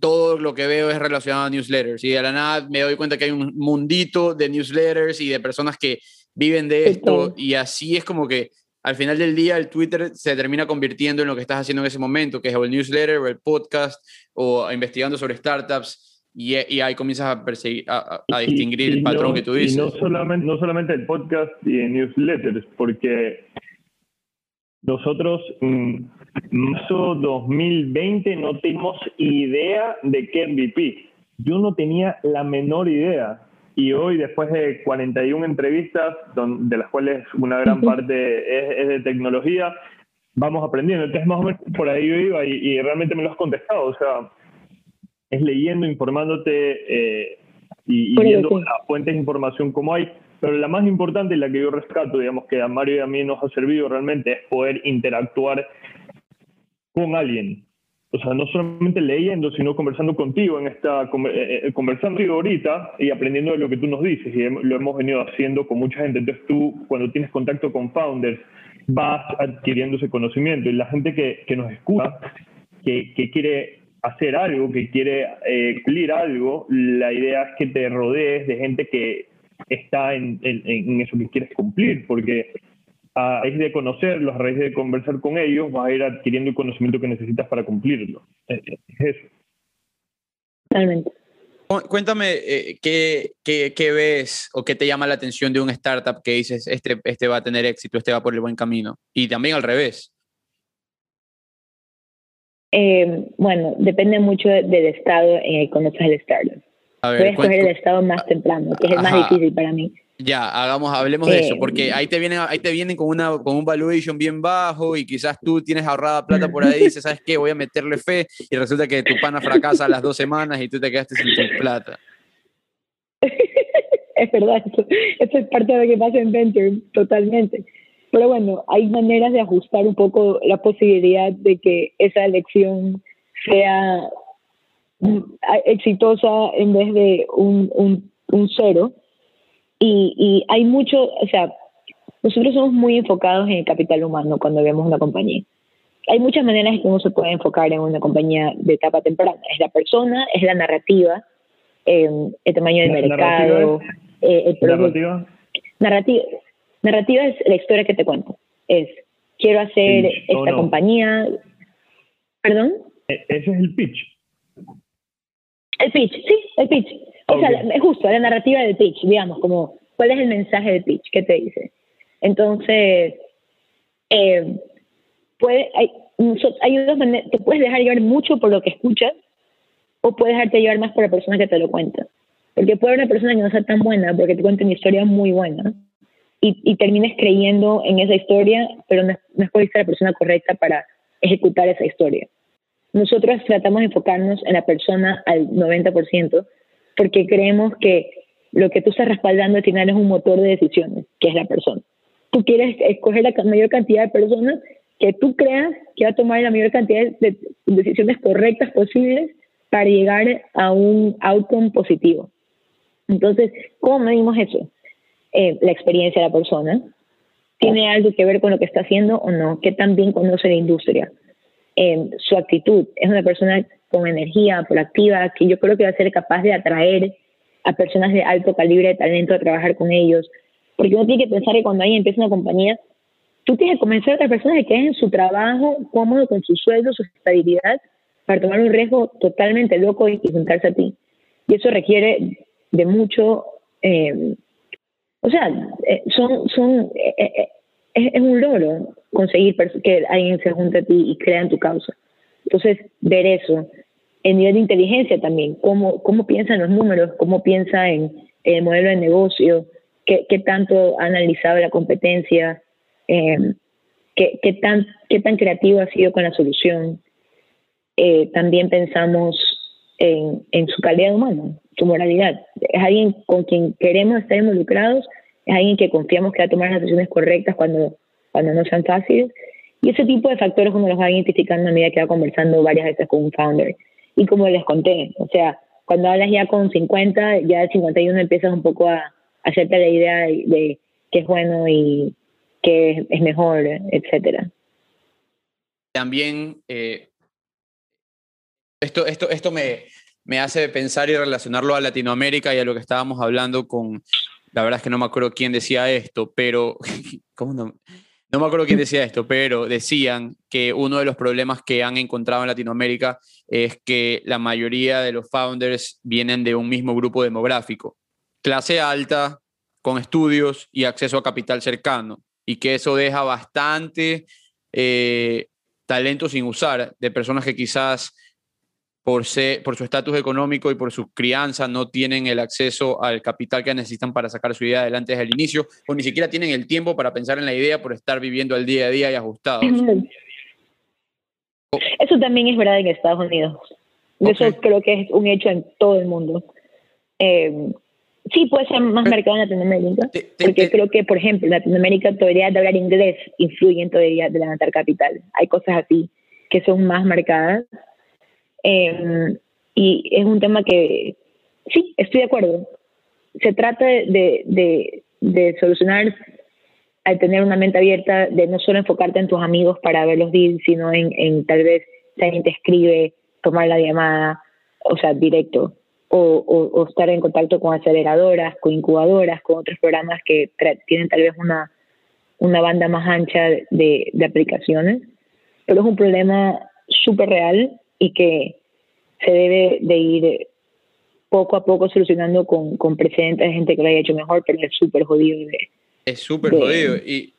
todo lo que veo es relacionado a newsletters. Y de la nada me doy cuenta que hay un mundito de newsletters y de personas que viven de esto. y así es como que al final del día el Twitter se termina convirtiendo en lo que estás haciendo en ese momento, que es el newsletter o el podcast o investigando sobre startups y, y ahí comienzas a perseguir, a, distinguir el patrón que tú dices. Y no solamente, no solamente el podcast y el newsletters, porque nosotros en marzo 2020 no teníamos idea de qué MVP. Yo no tenía la menor idea. Y hoy, después de 41 entrevistas, de las cuales una gran parte es, de tecnología, vamos aprendiendo. Entonces, más o menos por ahí yo iba y, realmente me lo has contestado. O sea, es leyendo, informándote eh, y, viendo las fuentes de información como hay. Pero la más importante y la que yo rescato, digamos, que a Mario y a mí nos ha servido realmente es poder interactuar con alguien. O sea, no solamente leyendo, sino conversando contigo en esta, eh, eh, conversando ahorita y aprendiendo de lo que tú nos dices. Y lo hemos venido haciendo con mucha gente. Entonces tú, cuando tienes contacto con founders, vas adquiriendo ese conocimiento. Y la gente que, que nos escucha, que, que quiere hacer algo, que quiere eh, cumplir algo, la idea es que te rodees de gente que está en, en, eso que quieres cumplir, porque a raíz de conocerlos, a raíz de conversar con ellos, vas a ir adquiriendo el conocimiento que necesitas para cumplirlo. Es eso. Totalmente. Cuéntame eh, ¿qué, qué, qué, ves o qué te llama la atención de un startup que dices, este, este va a tener éxito, este va por el buen camino. Y también al revés. Eh, bueno, depende mucho del estado en el que conoces el startup. Puedes escoger el estado más temprano, que es el más difícil para mí. Ya, hagamos, hablemos de eso, porque eh, ahí te vienen, ahí te vienen con una, con un valuation bien bajo y quizás tú tienes ahorrada plata por ahí y dices, ¿sabes qué? Voy a meterle fe y resulta que tu pana fracasa a las dos semanas y tú te quedaste sin tu plata. es verdad, eso, es parte de lo que pasa en Venture, totalmente. Pero bueno, hay maneras de ajustar un poco la posibilidad de que esa elección sea exitosa en vez de un, un, un cero. Y, y hay mucho, o sea, nosotros somos muy enfocados en el capital humano cuando vemos una compañía. Hay muchas maneras en que uno se puede enfocar en una compañía de etapa temprana. Es la persona, es la narrativa, eh, el tamaño del mercado, eh, el ¿Narrativa? Narrativa, narrativa es la historia que te cuento. Es, quiero hacer esta compañía. ¿Perdón? E, ese es el pitch. El pitch, sí, el pitch. O sea, es justo, la narrativa del pitch, digamos, como cuál es el mensaje del pitch que te dice. Entonces, eh, puede, hay, hay dos maneras, te puedes dejar llevar mucho por lo que escuchas o puedes dejarte llevar más por la persona que te lo cuenta. Porque puede haber una persona que no sea tan buena porque te cuenta una historia muy buena y, y termines creyendo en esa historia, pero no, no escogiste a la persona correcta para ejecutar esa historia. Nosotros tratamos de enfocarnos en la persona al 90% porque creemos que lo que tú estás respaldando al final es un motor de decisiones, que es la persona. Tú quieres escoger la mayor cantidad de personas que tú creas que va a tomar la mayor cantidad de decisiones correctas posibles para llegar a un outcome positivo. Entonces, ¿cómo medimos eso? Eh, la experiencia de la persona. ¿Tiene algo que ver con lo que está haciendo o no? ¿Qué tan bien conoce la industria? Su actitud. Es una persona con energía, proactiva, que yo creo que va a ser capaz de atraer a personas de alto calibre de talento a trabajar con ellos. Porque uno tiene que pensar que cuando alguien empieza una compañía, tú tienes que convencer a otras personas de que en su trabajo cómodo con su sueldo, su estabilidad, para tomar un riesgo totalmente loco y, juntarse a ti. Y eso requiere de mucho, eh, o sea, eh, son, son eh, es, un logro conseguir que alguien se junte a ti y crea en tu causa. Entonces, ver eso, en nivel de inteligencia también, cómo, cómo piensa en los números, cómo piensa en, el modelo de negocio, qué, qué, tanto ha analizado la competencia, eh, qué, qué, tan, qué tan creativo ha sido con la solución. Eh, también pensamos en, en, su calidad humana, su moralidad. Es alguien con quien queremos estar involucrados, es alguien que confiamos que va a tomar las decisiones correctas cuando, cuando no sean fáciles. Y ese tipo de factores uno los va identificando a medida que va conversando varias veces con un founder. Y como les conté, o sea, cuando hablas ya con 50, ya el 51 empiezas un poco a, hacerte la idea de, qué es bueno y qué es mejor, etcétera. También eh, esto, esto, esto me, me hace pensar y relacionarlo a Latinoamérica y a lo que estábamos hablando con, la verdad es que no me acuerdo quién decía esto, pero, ¿cómo no? No me acuerdo quién decía esto, pero decían que uno de los problemas que han encontrado en Latinoamérica es que la mayoría de los founders vienen de un mismo grupo demográfico, clase alta, con estudios y acceso a capital cercano, y que eso deja bastante eh, talento sin usar de personas que quizás por, por su estatus económico y por su crianza no tienen el acceso al capital que necesitan para sacar su idea adelante desde el inicio, o ni siquiera tienen el tiempo para pensar en la idea por estar viviendo el día a día y ajustados. Eso también es verdad en Estados Unidos. Eso creo que es un hecho en todo el mundo. Eh, sí, puede ser más marcado en Latinoamérica, porque creo que, por ejemplo, Latinoamérica todavía de hablar inglés influye en todavía de levantar capital. Hay cosas así que son más marcadas Em, y es un tema que, sí, estoy de acuerdo. Se trata de, de, de solucionar al tener una mente abierta, de no solo enfocarte en tus amigos para ver los sino en, en tal vez si alguien te escribe, tomar la llamada, o sea, directo, o, o, estar en contacto con aceleradoras, con incubadoras, con otros programas que tienen tal vez una, una banda más ancha de, de aplicaciones, pero es un problema súper real y que se debe de ir poco a poco solucionando con, con precedentes de gente que lo haya hecho mejor, pero es súper jodido. es súper jodido. Y,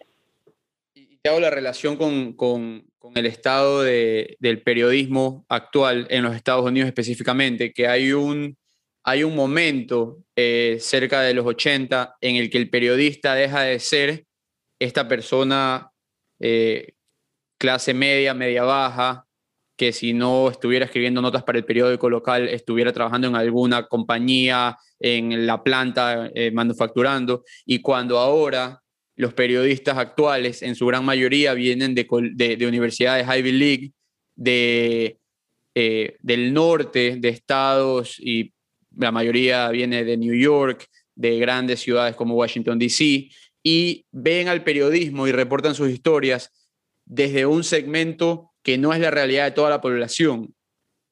te hago la relación con, con, con el estado de, del periodismo actual en los Estados Unidos específicamente, que hay un, hay un momento eh, cerca de los 80 en el que el periodista deja de ser esta persona eh, clase media, media baja, que si no estuviera escribiendo notas para el periódico local, estuviera trabajando en alguna compañía, en la planta, eh, manufacturando. Y cuando ahora los periodistas actuales, en su gran mayoría, vienen de, de, universidades Ivy League, de, eh, del norte de estados, y la mayoría viene de New York, de grandes ciudades como Washington, D.C., y ven al periodismo y reportan sus historias desde un segmento que no es la realidad de toda la población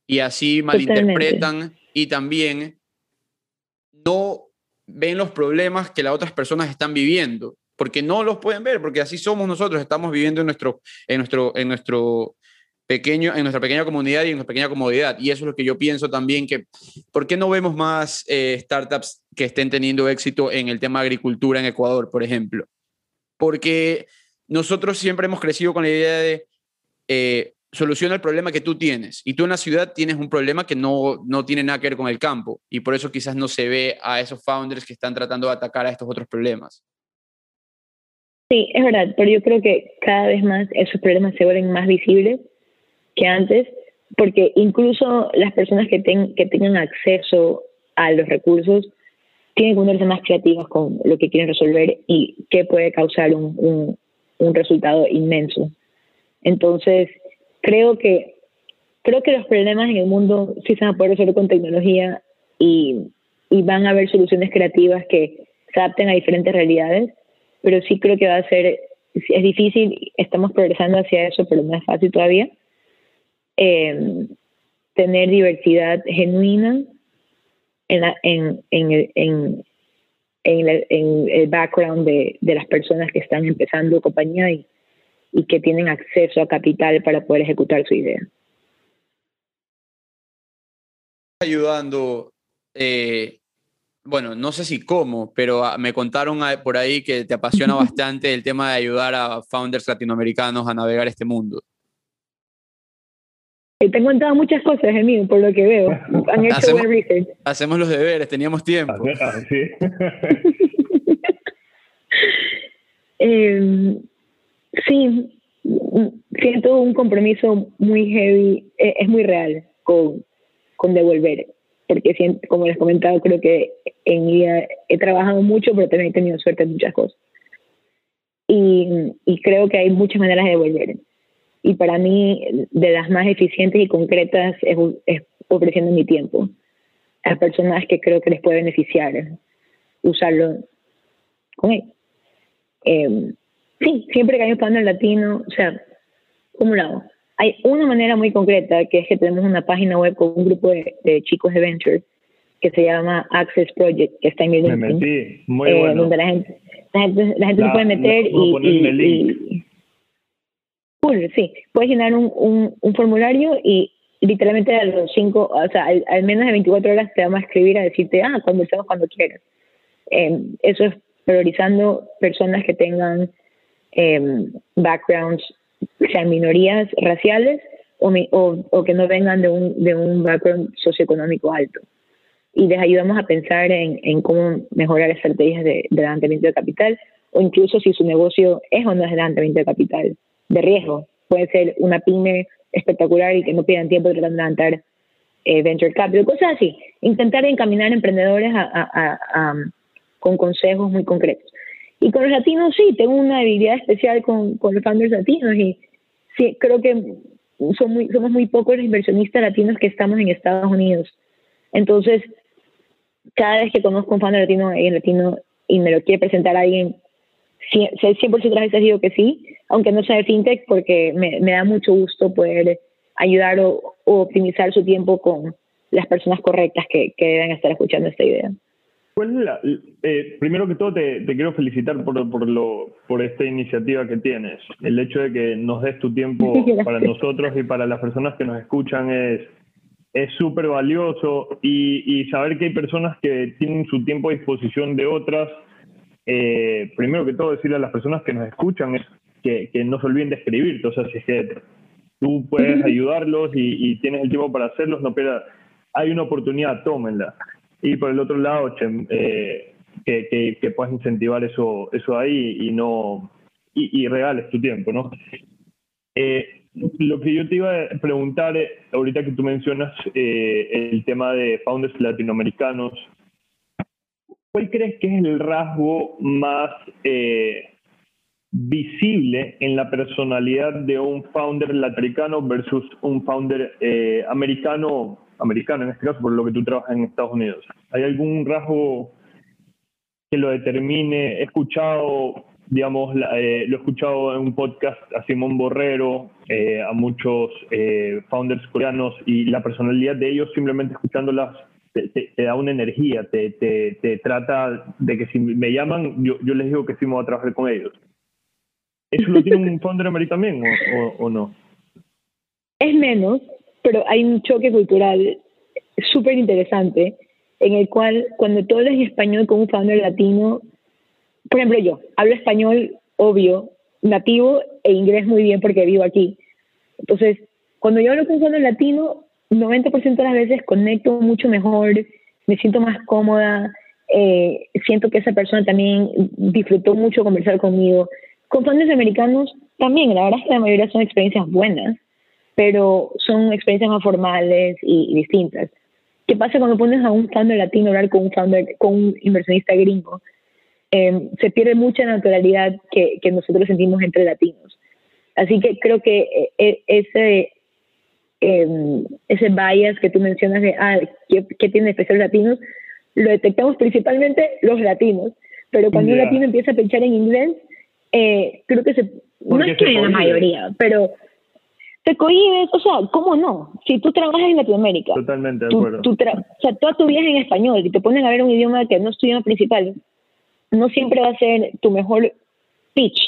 y así malinterpretan y también no ven los problemas que las otras personas están viviendo, porque no los pueden ver, porque así somos nosotros, estamos viviendo en nuestro, en nuestro, en nuestro pequeño, en nuestra pequeña comunidad y en nuestra pequeña comodidad. Y eso es lo que yo pienso también, que ¿por qué no vemos más eh, startups que estén teniendo éxito en el tema de agricultura en Ecuador, por ejemplo? Porque nosotros siempre hemos crecido con la idea de eh, soluciona el problema que tú tienes. Y tú en la ciudad tienes un problema que no, no tiene nada que ver con el campo. Y por eso quizás no se ve a esos founders que están tratando de atacar a estos otros problemas. Sí, es verdad, pero yo creo que cada vez más esos problemas se vuelven más visibles que antes, porque incluso las personas que, que tengan acceso a los recursos tienen que ponerse más creativas con lo que quieren resolver y qué puede causar un, un resultado inmenso. Entonces, creo que, creo que los problemas en el mundo sí se van a poder resolver con tecnología y, van a haber soluciones creativas que se adapten a diferentes realidades, pero sí creo que va a ser, es difícil, estamos progresando hacia eso, pero no es fácil todavía. Eh, tener diversidad genuina en, la, en, el, en, el background de, de las personas que están empezando compañía y, y que tienen acceso a capital para poder ejecutar su idea. Ayudando, eh, bueno, no sé si cómo, pero ah, me contaron por ahí que te apasiona bastante el tema de ayudar a founders latinoamericanos a navegar este mundo. Te he contado muchas cosas, Emilio, por lo que veo. Han hecho hacemos, buen research. Hacemos los deberes, teníamos tiempo. Sí. eh, sí, siento un compromiso muy heavy, eh, es muy real con, con devolver. porque como les he comentado, creo que en mi vida he trabajado mucho, pero también he tenido suerte en muchas cosas. Y, y creo que hay muchas maneras de devolver. Y para mí, de las más eficientes y concretas es, es ofreciendo mi tiempo a personas que creo que les puede beneficiar usarlo con él. Eh, sí, siempre que hay un panel latino, o sea, ¿cómo lo hago? Hay una manera muy concreta, que es que tenemos una página web con un grupo de, chicos de Venture que se llama Access Project, que está en mi LinkedIn. muy eh, bueno. Donde la gente, la gente, la gente se puede meter y, Cool, sí. Puedes llenar un, un, un, formulario y literalmente a los cinco, o sea, al, menos de 24 horas te vamos a escribir a decirte, ah, conversamos cuando quieras. Eh, eso es priorizando personas que tengan eh, backgrounds, sean minorías raciales o, o, que no vengan de un, de un background socioeconómico alto. Y les ayudamos a pensar en, en cómo mejorar estrategias de, de levantamiento de capital o incluso si su negocio es o no es levantamiento de capital de riesgo. Puede ser una pyme espectacular y que no pierdan tiempo de levantar eh, venture capital, cosas así. Intentar encaminar emprendedores con consejos muy concretos. Y con los latinos sí, tengo una habilidad especial con, con los founders latinos y sí, creo que son muy, somos muy pocos los inversionistas latinos que estamos en Estados Unidos. Entonces, cada vez que conozco un founder latino, y latino y me lo quiere presentar a alguien, 100% de las veces digo que sí, aunque no sea de fintech, porque me, me da mucho gusto poder ayudar o, optimizar su tiempo con las personas correctas que, que deben estar escuchando esta idea. Eh, primero que todo, te, te quiero felicitar por, por, lo, por esta iniciativa que tienes. El hecho de que nos des tu tiempo para nosotros y para las personas que nos escuchan es es súper valioso y, y, saber que hay personas que tienen su tiempo a disposición de otras. Eh, primero que todo, decirle a las personas que nos escuchan es que, que no se olviden de escribirte. O sea, si es que tú puedes ayudarlos y, y tienes el tiempo para hacerlos, no pierdas. Hay una oportunidad, tómenla. Y por el otro lado, eh, que, puedas incentivar eso, eso ahí y no y, regales tu tiempo, ¿no? Eh, lo que yo te iba a preguntar, eh, ahorita que tú mencionas el tema de founders latinoamericanos, ¿cuál crees que es el rasgo más visible en la personalidad de un founder latinoamericano versus un founder americano americano, en este caso, por lo que tú trabajas en Estados Unidos. ¿Hay algún rasgo que lo determine? He escuchado, digamos, eh, lo he escuchado en un podcast a Simón Borrero, eh, a muchos eh, founders coreanos, y la personalidad de ellos, simplemente escuchándolas, te, te, da una energía, te, te, trata de que si me llaman, yo, les digo que sí me voy a trabajar con ellos. ¿Eso lo tiene un founder americano también o no? Es menos, pero hay un choque cultural súper interesante en el cual cuando tú hablas en español con un founder latino, por ejemplo yo, hablo español obvio, nativo e inglés muy bien porque vivo aquí. Entonces, cuando yo hablo con un founder latino, 90% de las veces conecto mucho mejor, me siento más cómoda, eh, siento que esa persona también disfrutó mucho conversar conmigo. Con founders americanos también, la verdad es que la mayoría son experiencias buenas, pero son experiencias más formales y, distintas. ¿Qué pasa cuando pones a un founder latino a hablar con un founder, con un inversionista gringo? Em, se pierde mucha naturalidad que, que, nosotros sentimos entre latinos. Así que creo que eh, eh, ese, eh, ese bias que tú mencionas de, ah, ¿qué, qué tiene especial latinos? Lo detectamos principalmente los latinos. Pero cuando un latino empieza a pensar en inglés, eh, creo que se... no es que la mayoría, pero te cohibes, o sea, ¿cómo no? Si tú trabajas en Latinoamérica, totalmente de acuerdo. Tú, o sea, toda tu vida en español y te ponen a ver un idioma que no es tu idioma principal, no siempre va a ser tu mejor pitch.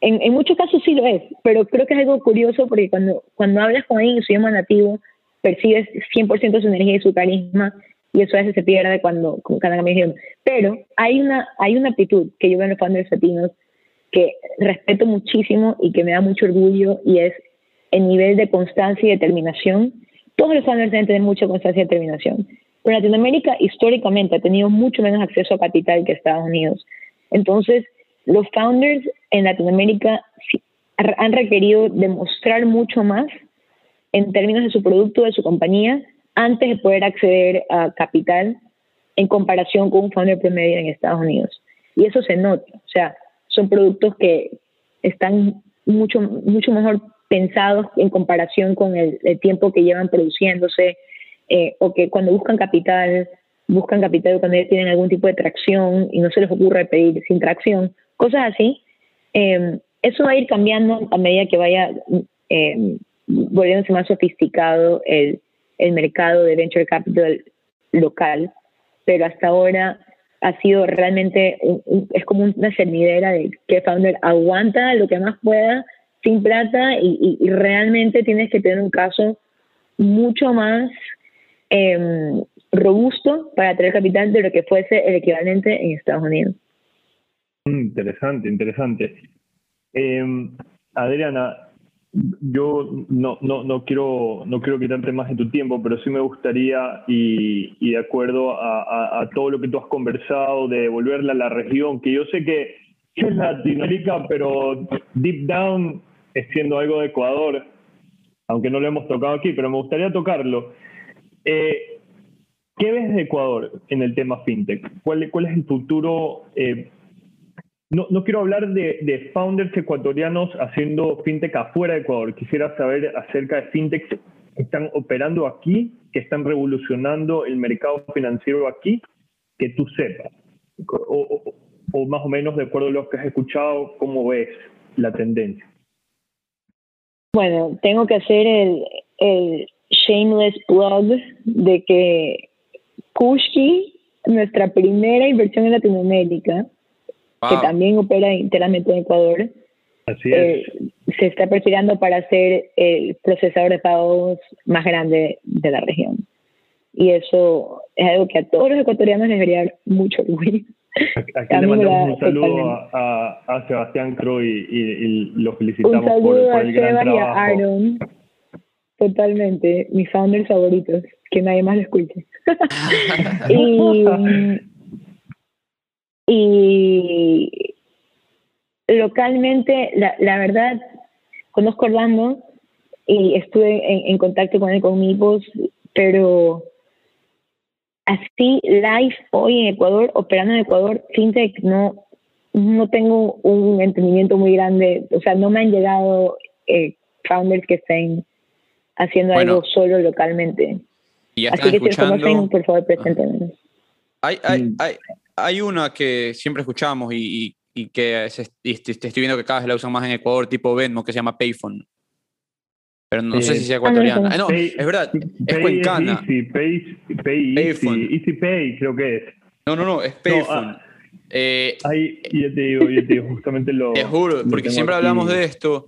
En, en muchos casos sí lo es, pero creo que es algo curioso porque cuando, cuando hablas con alguien en su idioma nativo, percibes 100% su energía y su carisma y eso a veces se pierde cuando, cada cambia idioma. Pero hay una, hay una actitud que yo veo en los founders latinos que respeto muchísimo y que me da mucho orgullo y es el nivel de constancia y determinación. Todos los founders deben tener mucha constancia y determinación. Pero Latinoamérica históricamente ha tenido mucho menos acceso a capital que Estados Unidos. Entonces, los founders en Latinoamérica han requerido demostrar mucho más en términos de su producto, de su compañía, antes de poder acceder a capital en comparación con un founder promedio en Estados Unidos. Y eso se nota, o sea, son productos que están mucho, mucho mejor pensados en comparación con el, tiempo que llevan produciéndose, eh, o que cuando buscan capital, buscan capital cuando ya tienen algún tipo de tracción y no se les ocurre pedir sin tracción, cosas así. Eh, eso va a ir cambiando a medida que vaya eh, volviéndose más sofisticado el, el mercado de venture capital local, pero hasta ahora ha sido realmente, es como una cernidera de que founder aguanta lo que más pueda sin plata y, realmente tienes que tener un caso mucho más em, robusto para tener capital de lo que fuese el equivalente en Estados Unidos. Mm, interesante, interesante. Em, Adriana, yo no, no, no, quiero, no quiero quitarte más de tu tiempo, pero sí me gustaría, y, y de acuerdo a, a, todo lo que tú has conversado, de devolverle a la región, que yo sé que es Latinoamérica, pero deep down siendo algo de Ecuador, aunque no lo hemos tocado aquí, pero me gustaría tocarlo. Eh, ¿Qué ves de Ecuador en el tema fintech? ¿Cuál, es el futuro? Eh, no, no, quiero hablar de, de, founders ecuatorianos haciendo fintech afuera de Ecuador. Quisiera saber acerca de fintechs que están operando aquí, que están revolucionando el mercado financiero aquí, que tú sepas. O más o menos de acuerdo a lo que has escuchado, ¿cómo ves la tendencia? Bueno, tengo que hacer el, el shameless plug de que Kushki, nuestra primera inversión en Latinoamérica, que también opera enteramente en Ecuador, eh, se está perfilando para ser el procesador de pagos más grande de la región. Y eso es algo que a todos los ecuatorianos les debería dar mucho orgullo. Aquí le mandamos un saludo a, a, Sebastián Croy y, y, lo felicitamos por, el gran trabajo. Y a Aaron. Totalmente, mis founders favoritos, que nadie más lo escuche. y, y localmente, la, la verdad, conozco Orlando y estuve en, en contacto con él con mi pero así live hoy en Ecuador, operando en Ecuador, fintech, no, no tengo un entendimiento muy grande, o sea, no me han llegado eh, founders que estén haciendo algo solo localmente. así que si conocen, por favor, preséntenos. Hay, hay, mm. hay, hay una que siempre escuchamos y, y, que te estoy viendo que cada vez la usan más en Ecuador, tipo Venmo, que se llama Payphone. Pero no sé si sea ecuatoriana. Ah, no, es verdad, es cuencana. Easy, pay, pay easy, easy, Pay creo que es. No, no, no, es Payphone. No, ah, eh, ahí, ya te digo, ya te digo, justamente lo. Te juro, porque siempre hablamos de esto.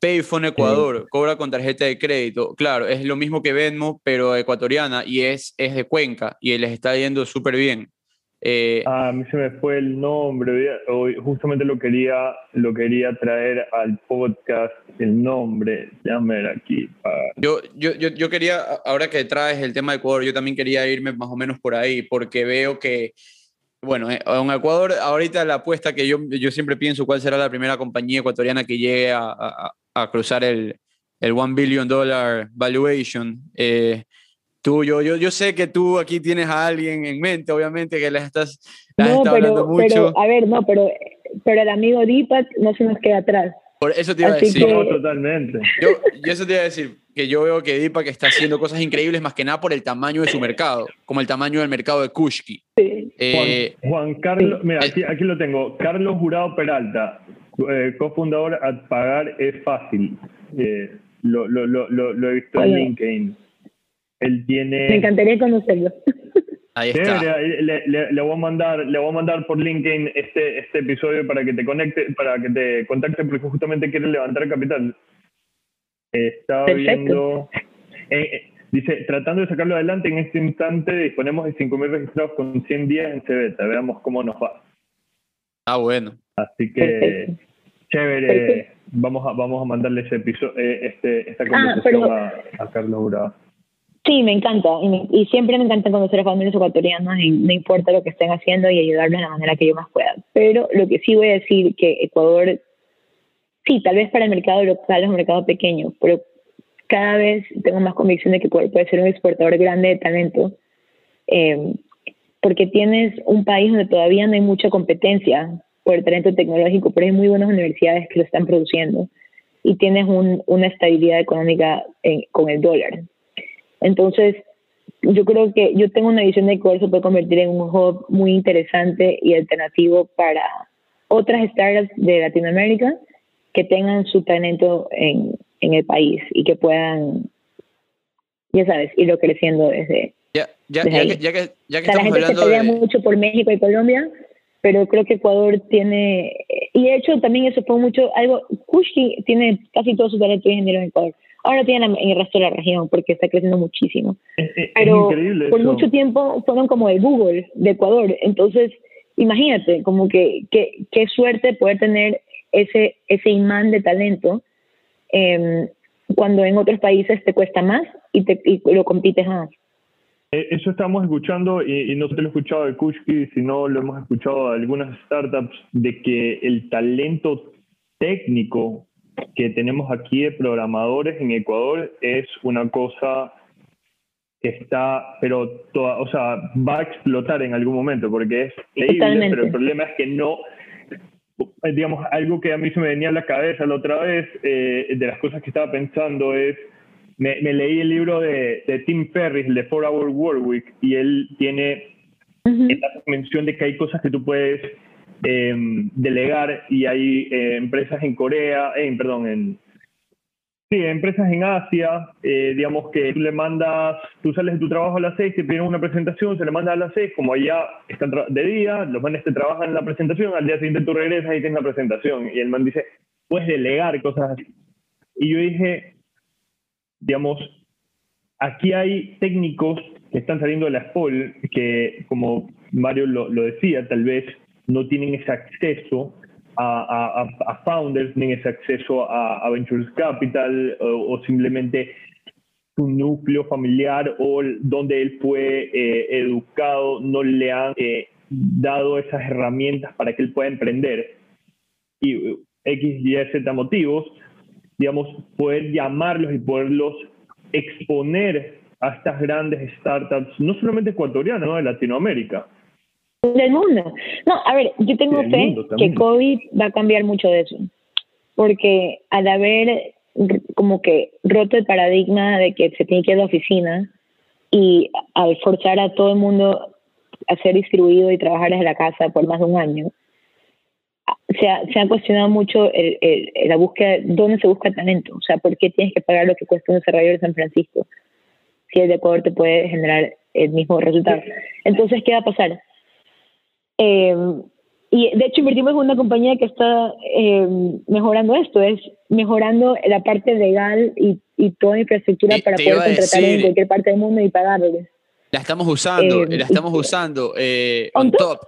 Payphone Ecuador cobra con tarjeta de crédito. Claro, es lo mismo que Venmo, pero ecuatoriana y es, es de Cuenca y les está yendo súper bien. Eh, ah, a mí se me fue el nombre, justamente lo quería, lo quería traer al podcast, el nombre, déjame ver aquí. Yo, yo, yo, yo, quería, ahora que traes el tema de Ecuador, yo también quería irme más o menos por ahí, porque veo que, bueno, eh, en Ecuador ahorita la apuesta que yo, yo siempre pienso cuál será la primera compañía ecuatoriana que llegue a, a, a cruzar el, el one billion dollar valuation. Eh, Tú, yo, yo, yo sé que tú aquí tienes a alguien en mente, obviamente, que le estás, no, pero, hablando mucho. Pero, a ver, no, pero, pero el amigo Deepak no se nos queda atrás. Por eso te iba a decir. No, totalmente. Yo, yo, eso te iba a decir, que yo veo que Deepak está haciendo cosas increíbles más que nada por el tamaño de su mercado, como el tamaño del mercado de Kushki. Sí. Eh, Juan, Carlos, mira, aquí, aquí, lo tengo. Carlos Jurado Peralta, eh, cofundador a pagar es fácil. Eh, lo, lo, lo, lo, he visto en LinkedIn. Él tiene... Me encantaría conocerlo. Ahí está. Le, le, le, voy a mandar, le voy a mandar por LinkedIn este, este episodio para que te conecte, para que te contacte, porque justamente quiere levantar capital. Estaba viendo. Eh, eh, dice, tratando de sacarlo adelante, en este instante disponemos de 5.000 registrados con 100 días en Cebeta. Veamos cómo nos va. Ah, bueno. Así que, chévere. Vamos a, vamos a mandarle ese episodio, eh, este, esta ah, conversación a, a Carlos Bravo. Sí, me encanta. Y, siempre me encanta conocer a familias ecuatorianas y no importa lo que estén haciendo y ayudarles de la manera que yo más pueda. Pero lo que sí voy a decir que Ecuador, sí, tal vez para el mercado local es un mercado pequeño, pero cada vez tengo más convicción de que puede, ser un exportador grande de talento, eh, porque tienes un país donde todavía no hay mucha competencia por el talento tecnológico, pero hay muy buenas universidades que lo están produciendo y tienes una estabilidad económica con el dólar. Entonces, yo creo que yo tengo una visión de que eso puede convertir en un hub muy interesante y alternativo para otras startups de Latinoamérica que tengan su talento en, en el país y que puedan, ya sabes, irlo creciendo desde. Ya, ya, ya, que, ya que, ya que la gente se pelea mucho por México y Colombia, pero creo que Ecuador tiene. Y de hecho, también eso fue mucho. algo Kushki tiene casi todo su talento ingeniero en Ecuador. Ahora tiene en el resto de la región porque está creciendo muchísimo. pero por mucho tiempo fueron como el Google de Ecuador. Entonces, imagínate, como que qué suerte poder tener ese, ese imán de talento eh, cuando en otros países te cuesta más y, te, y lo compites más. Eh, eso estamos escuchando, y, no solo lo he escuchado de Kushki, sino lo hemos escuchado de algunas startups, de que el talento técnico que tenemos aquí de programadores en Ecuador es una cosa que está, pero toda, o sea, va a explotar en algún momento porque es increíble, pero el problema es que no, eh, digamos, algo que a mí se me venía a la cabeza la otra vez, eh, de las cosas que estaba pensando es, me, leí el libro de, de, Tim Ferriss, el de Four Hour Work Week, y él tiene la mención de que hay cosas que tú puedes em, delegar y hay eh, empresas en Corea, perdón, en, Sí, empresas en Asia, eh, digamos que tú le mandas, tú sales de tu trabajo a las 6, te piden una presentación, se le manda a las 6, como allá están de día, los manes te trabajan en la presentación, al día siguiente tú regresas y tienes la presentación. Y el man dice, puedes delegar cosas así. Y yo dije, digamos, aquí hay técnicos que están saliendo de la SPOL que, como Mario lo decía, tal vez no tienen ese acceso a, founders, tienen ese acceso a, Ventures Capital o, simplemente su núcleo familiar o donde él fue eh, educado no le han eh, dado esas herramientas para que él pueda emprender. Y X, Y, Z motivos, digamos, poder llamarlos y poderlos exponer a estas grandes startups, no solamente ecuatorianas, de Latinoamérica. Del mundo. No, a ver, yo tengo fe que COVID va a cambiar mucho de eso. Porque al haber como que roto el paradigma de que se tiene que ir a la oficina y al forzar a todo el mundo a ser distribuido y trabajar desde la casa por más de un año, se ha, se ha cuestionado mucho el, la búsqueda, dónde se busca talento. O sea, ¿por qué tienes que pagar lo que cuesta un desarrollador de San Francisco si el de Ecuador te puede generar el mismo resultado? Entonces, ¿qué va a pasar? Eh, y de hecho invertimos en una compañía que está eh, mejorando esto, es mejorando la parte legal y, y toda la infraestructura para poder contratar en cualquier parte del mundo y pagarles. La estamos usando, eh, la estamos usando. on, top.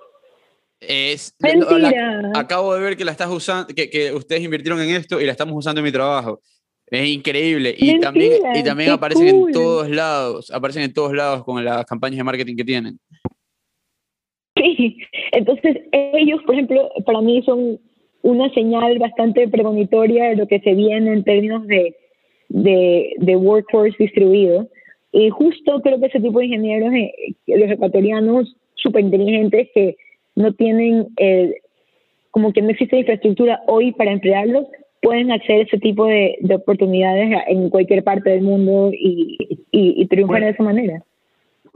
Es, acabo de ver que la estás usando, que, que, ustedes invirtieron en esto y la estamos usando en mi trabajo. Es increíble. Y también, y también aparecen en todos lados, aparecen en todos lados con las campañas de marketing que tienen. Sí, entonces ellos, por ejemplo, para mí son una señal bastante premonitoria de lo que se viene en términos de, de, workforce distribuido. Y justo creo que ese tipo de ingenieros, eh, los ecuatorianos súper inteligentes que no tienen, como que no existe infraestructura hoy para emplearlos, pueden acceder a ese tipo de, oportunidades en cualquier parte del mundo y, y, triunfar de esa manera.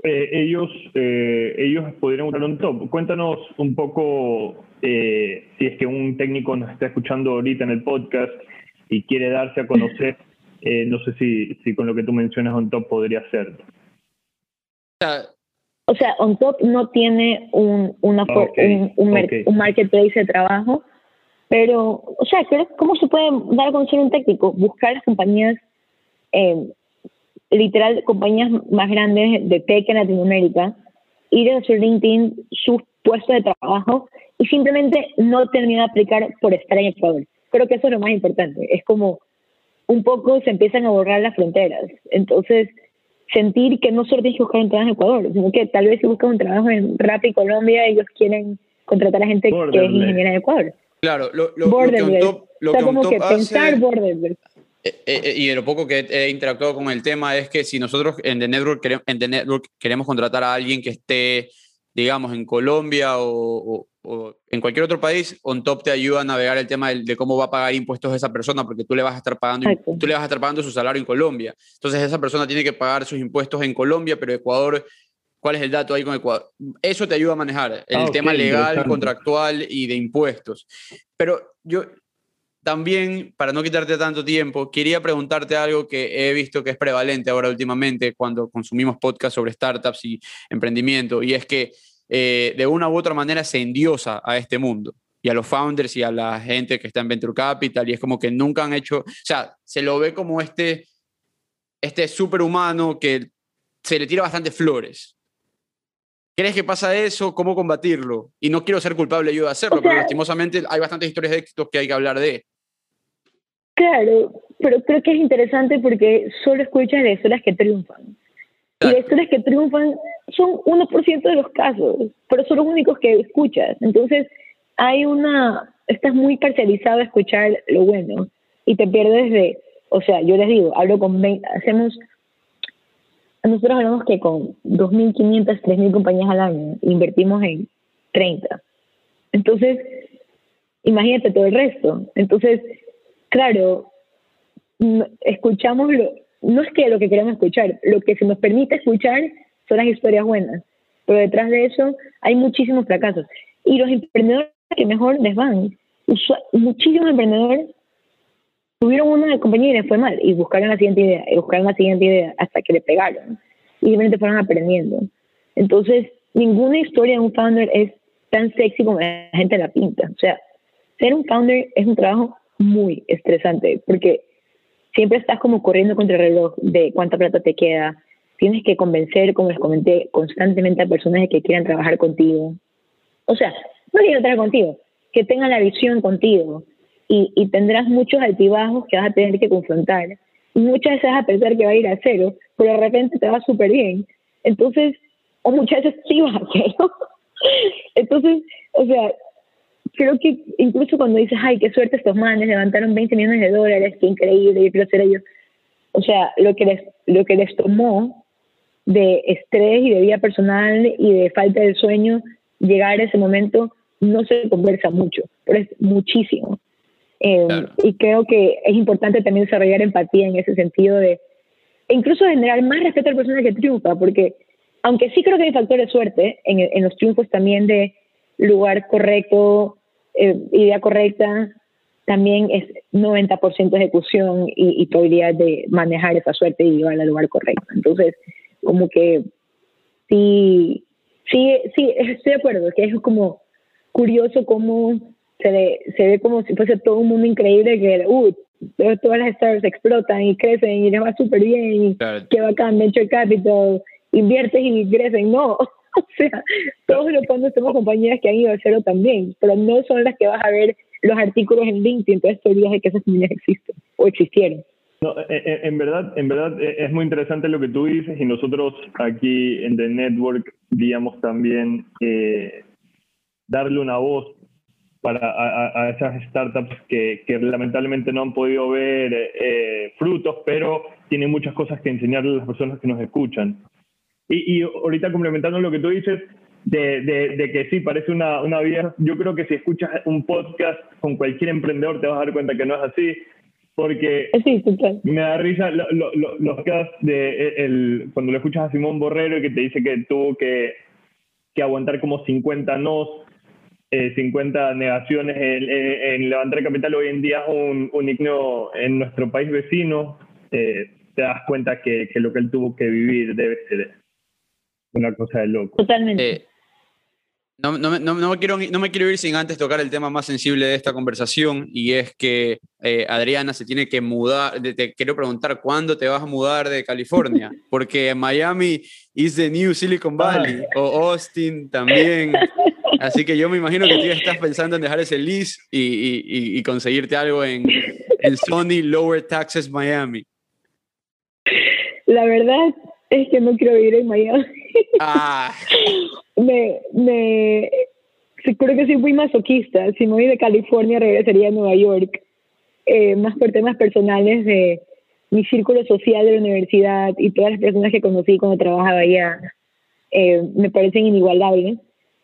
Eh, ellos, eh, ellos podrían usar un top. Cuéntanos un poco eh, si es que un técnico nos está escuchando ahorita en el podcast y quiere darse a conocer. no sé si, si con lo que tú mencionas on top podría ser. O sea, on top no tiene un, una, un, un, marketplace de trabajo, pero, o sea, ¿cómo se puede dar a conocer un técnico? Buscar las compañías literal compañías más grandes de tech en Latinoamérica, ir a su LinkedIn, sus puestos de trabajo y simplemente no terminar de aplicar por estar en Ecuador. Creo que eso es lo más importante. Es como un poco se empiezan a borrar las fronteras. Entonces, sentir que no solo tienes que buscar un trabajo en Ecuador, sino que tal vez si buscas un trabajo en Rappi Colombia, ellos quieren contratar a gente que es ingeniera en Ecuador. Claro, lo, lo, lo que un top, lo que, como que pensar Eh, eh, y de lo poco que he interactuado con el tema es que si nosotros en The Network, queremos, en The Network queremos contratar a alguien que esté, digamos, en Colombia o, en cualquier otro país, on top te ayuda a navegar el tema de, cómo va a pagar impuestos esa persona, porque tú le vas a estar pagando, tú le vas a estar pagando su salario en Colombia. Entonces esa persona tiene que pagar sus impuestos en Colombia, pero Ecuador ¿Cuál es el dato ahí con Ecuador? Eso te ayuda a manejar el ah, tema legal, contractual y de impuestos. Pero yo, también, para no quitarte tanto tiempo, quería preguntarte algo que he visto que es prevalente ahora últimamente cuando consumimos podcasts sobre startups y emprendimiento, y es que eh, de una u otra manera se endiosa a este mundo y a los founders y a la gente que está en Venture Capital, y es como que nunca han hecho, o sea, se lo ve como este, este superhumano que se le tira bastante flores. ¿Crees que pasa eso? ¿Cómo combatirlo? Y no quiero ser culpable yo de hacerlo, pero lastimosamente hay bastantes historias de éxitos que hay que hablar de. Claro, pero creo que es interesante porque solo escuchas las historias que triunfan. Y las historias que triunfan son 1% de los casos, pero son los únicos que escuchas. Entonces, hay una. Estás muy parcializado a escuchar lo bueno y te pierdes de. O sea, yo les digo, hablo con. Hacemos. Nosotros hablamos que con 2.500, 3.000 compañías al año invertimos en 30. Entonces, imagínate todo el resto. Entonces, claro, escuchamos lo, no es que lo que queremos escuchar, lo que se nos permite escuchar son las historias buenas, pero detrás de eso hay muchísimos fracasos. Y los emprendedores que mejor les van, muchísimos emprendedores tuvieron una compañía y les fue mal, y buscaron la siguiente idea, y buscaron la siguiente idea hasta que le pegaron, y simplemente fueron aprendiendo. Entonces, ninguna historia de un founder es tan sexy como la gente la pinta. O sea, ser un founder es un trabajo muy estresante porque siempre estás como corriendo contra el reloj de cuánta plata te queda. Tienes que convencer, como les comenté, constantemente a personas que quieran trabajar contigo. O sea, no quiero trabajar contigo, que tengan la visión contigo. Y, y tendrás muchos altibajos que vas a tener que confrontar. Y muchas veces vas a pensar que va a ir a cero, pero de repente te va súper bien. Entonces, o muchas veces sí vas a cero. Entonces, o sea, creo que incluso cuando dices, ay, qué suerte estos manes, levantaron 20 millones de dólares, qué increíble, yo quiero ser ellos. O sea, lo que les, lo que les tomó de estrés y de vida personal y de falta de sueño llegar a ese momento no se conversa mucho, pero es muchísimo. Eh, y creo que es importante también desarrollar empatía en ese sentido de, e incluso generar más respeto a la persona que triunfa, porque aunque sí creo que hay factor de suerte en, en los triunfos también de lugar correcto, eh, idea correcta, también es 90% ejecución y, y probabilidad de manejar esa suerte y llevarla al lugar correcto. Entonces, como que sí, sí, sí, estoy de acuerdo, que es como curioso cómo se, ve, se ve como si fuese todo un mundo increíble que, uh, todas las startups explotan y crecen y les va súper bien y que bacán, venture capital, inviertes y crecen. No, o sea, todos los fondos somos compañías que han ido a cero también, pero no son las que vas a ver los artículos en LinkedIn, entonces te olvidas de que esas compañías existen o existieron. No, eh, eh, en verdad, en verdad eh, es muy interesante lo que tú dices y nosotros aquí en The Network, digamos también, darle una voz para a, esas startups que, que, lamentablemente no han podido ver frutos, pero tienen muchas cosas que enseñarle a las personas que nos escuchan. Y, y ahorita complementando lo que tú dices, de, de, que sí, parece una, una, vida. Yo creo que si escuchas un podcast con cualquier emprendedor te vas a dar cuenta que no es así, porque me da risa los casos de el, cuando le escuchas a Simón Borrero y que te dice que tuvo que, que aguantar como 50 nos, eh, 50 negaciones en, en, levantar capital hoy en día un, un ignio en nuestro país vecino, eh, te das cuenta que, que lo que él tuvo que vivir debe ser una cosa de loco. Totalmente. Eh, no, no, no, no, me quiero, no me quiero ir sin antes tocar el tema más sensible de esta conversación y es que eh, Adriana se tiene que mudar. Te quiero preguntar cuándo te vas a mudar de California, porque Miami is the new Silicon Valley o Austin también. Así que yo me imagino que tú ya estás pensando en dejar ese lease y, y, y conseguirte algo en, en Sony Lower Taxes Miami. La verdad, es que no quiero vivir en Miami. Ah. me, me, creo que soy muy masoquista. Si me voy de California, regresaría a Nueva York. eh, más por temas personales de mi círculo social de la universidad y todas las personas que conocí cuando trabajaba allá eh, me parecen inigualables.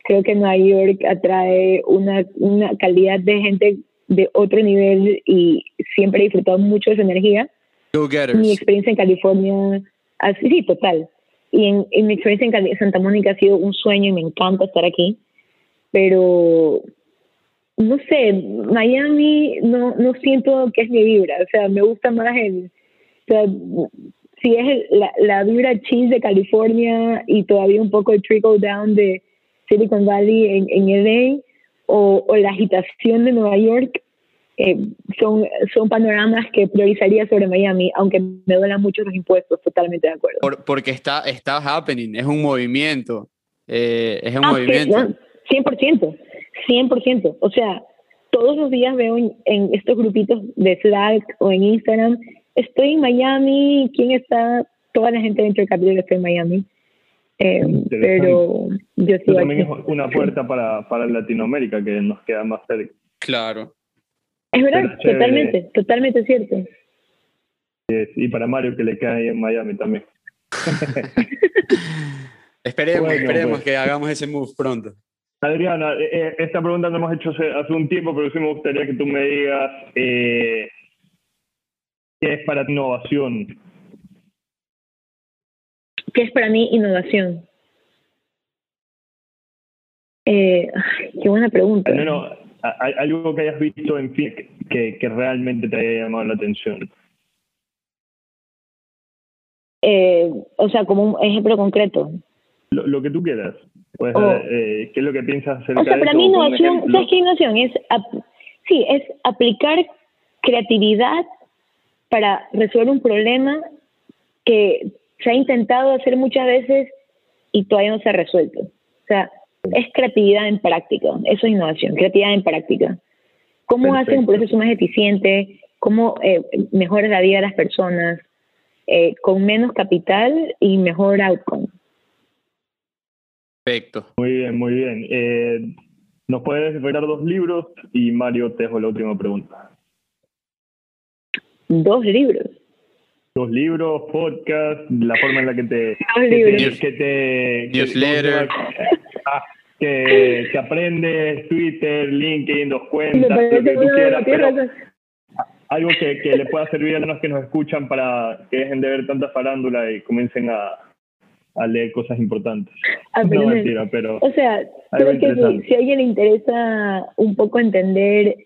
Creo que Nueva York atrae una, una calidad de gente de otro nivel y siempre he disfrutado mucho de su energía. Mi experiencia en California, así, sí, total. Y en, en mi experiencia en Santa Mónica ha sido un sueño y me encanta estar aquí. Pero no sé, Miami no, no siento que es mi vibra, o sea, me gusta más el, o sea, si es la, la vibra cheese de California y todavía un poco el trickle down de Silicon Valley en, en LA o la agitación de Nueva York, eh, son, son panoramas que priorizaría sobre Miami, aunque me duelan mucho los impuestos, totalmente de acuerdo. porque está, está happening, es un movimiento, eh, es un ah, movimiento. 100%, 100%. O sea, todos los días veo en, estos grupitos de Slack o en Instagram, estoy en Miami, ¿quién está? Toda la gente dentro del capítulo está en Miami. Eh, pero yo sí también es una puerta para, para Latinoamérica que nos queda más cerca. Claro. Es verdad, totalmente, totalmente cierto. y para Mario que le ahí en Miami también. esperemos, esperemos pues. que hagamos ese move pronto. Adriana, eh, eh, esta pregunta no hemos hecho hace, un tiempo, pero sí me gustaría que tú me digas eh, qué es para ti innovación. ¿Qué es para mí innovación? qué buena pregunta. No, hay algo que hayas visto en fin que, que realmente te haya llamado la atención. o sea, como un ejemplo concreto. Lo, que tú quieras. Pues, ¿Qué es lo que piensas acerca O sea, para mí innovación, ¿sabes qué innovación? Es, sí, es aplicar creatividad para resolver un problema que se ha intentado hacer muchas veces y todavía no se ha resuelto. O sea, es creatividad en práctica, eso es innovación, creatividad en práctica. ¿Cómo hace un proceso más eficiente? ¿Cómo eh, mejora la vida de las personas eh, con menos capital y mejor outcome? Perfecto. Muy bien, muy bien. Eh, ¿Nos puedes regalar dos libros? Y Mario, te dejo la última pregunta. ¿Dos libros? Dos libros, podcast, la forma en la que te... Que te, Newsletter. Que, que, aprendes, Twitter, LinkedIn, dos cuentas, lo que tú quieras, pero algo que, que le pueda servir a los que nos escuchan para que dejen de ver tanta farándula y comiencen a, a leer cosas importantes. No mentira, pero. O sea, creo que si, a alguien le interesa un poco entender,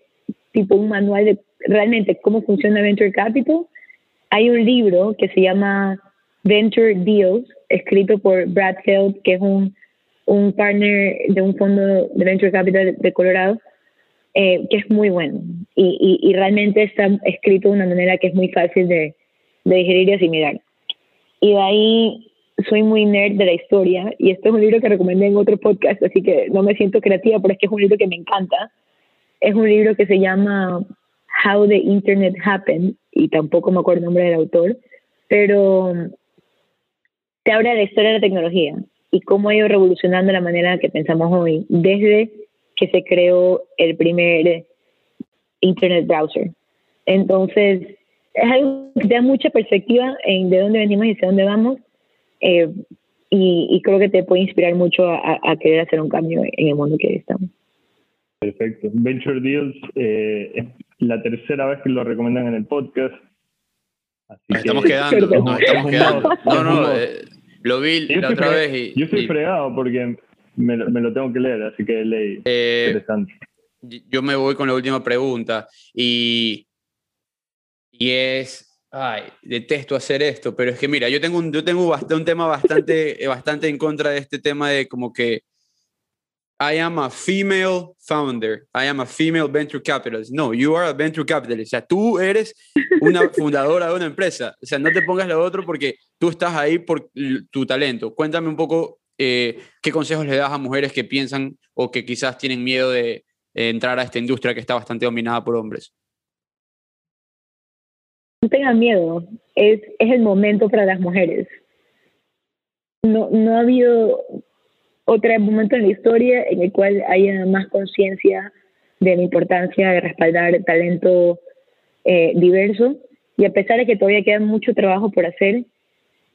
tipo un manual de realmente cómo funciona Venture Capital, hay un libro que se llama Venture Deals, escrito por Brad Feld, que es un, un partner de un fondo de Venture Capital de Colorado, eh, que es muy bueno. Y, y, y, realmente está escrito de una manera que es muy fácil de, de digerir y asimilar. Y de ahí soy muy nerd de la historia y este es un libro que recomendé en otro podcast, así que no me siento creativa, pero es que es un libro que me encanta. Es un libro que se llama How the Internet Happened y tampoco me acuerdo el nombre del autor, pero te habla de la historia de la tecnología y cómo ha ido revolucionando la manera en que pensamos hoy, desde que se creó el primer Internet browser. Entonces, es algo que da mucha perspectiva en de dónde venimos y hacia dónde vamos eh, y, creo que te puede inspirar mucho a, querer hacer un cambio en el mundo que estamos. Perfecto. Venture Deals eh, es la tercera vez que lo recomiendan en el podcast. estamos quedando, estamos quedando. No, no, eh, lo vi la otra vez y... Yo estoy fregado porque me, me, lo tengo que leer, así que leí. interesante. Yo me voy con la última pregunta y, y es ay, detesto hacer esto, pero es que mira, yo tengo un, yo tengo un tema bastante, eh, bastante en contra de este tema de como que I am a female founder, I am a female venture capitalist. No, you are a venture capitalist. O sea, tú eres una fundadora de una empresa. O sea, no te pongas lo otro porque tú estás ahí por tu talento. Cuéntame un poco eh, qué consejos le das a mujeres que piensan o que quizás tienen miedo de entrar a esta industria que está bastante dominada por hombres no tengan miedo, es, es el momento para las mujeres. No, no ha habido otro momento en la historia en el cual haya más conciencia de la importancia de respaldar talento eh, diverso y a pesar de que todavía queda mucho trabajo por hacer,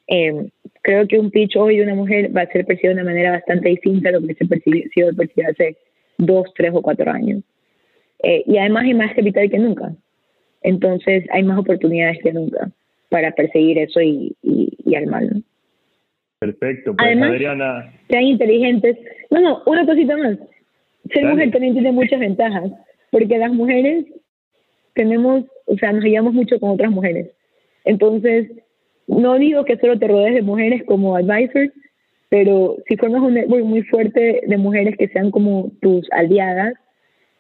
eh, creo que un pitch hoy de una mujer va a ser percibido de una manera bastante distinta a lo que se percibió, sido percibido hace dos, tres o cuatro años. Eh, y además hay más capital que nunca. Entonces hay más oportunidades que nunca para perseguir eso y, y, y armarlo. Perfecto, pues Además, Adriana. Sean inteligentes. No, no, una cosita más. Ser mujer también tiene muchas ventajas, porque las mujeres tenemos, o sea, nos ayudamos mucho con otras mujeres. Entonces, no digo que solo te rodees de mujeres como advisors, pero si formas un network muy fuerte de mujeres que sean como tus aliadas,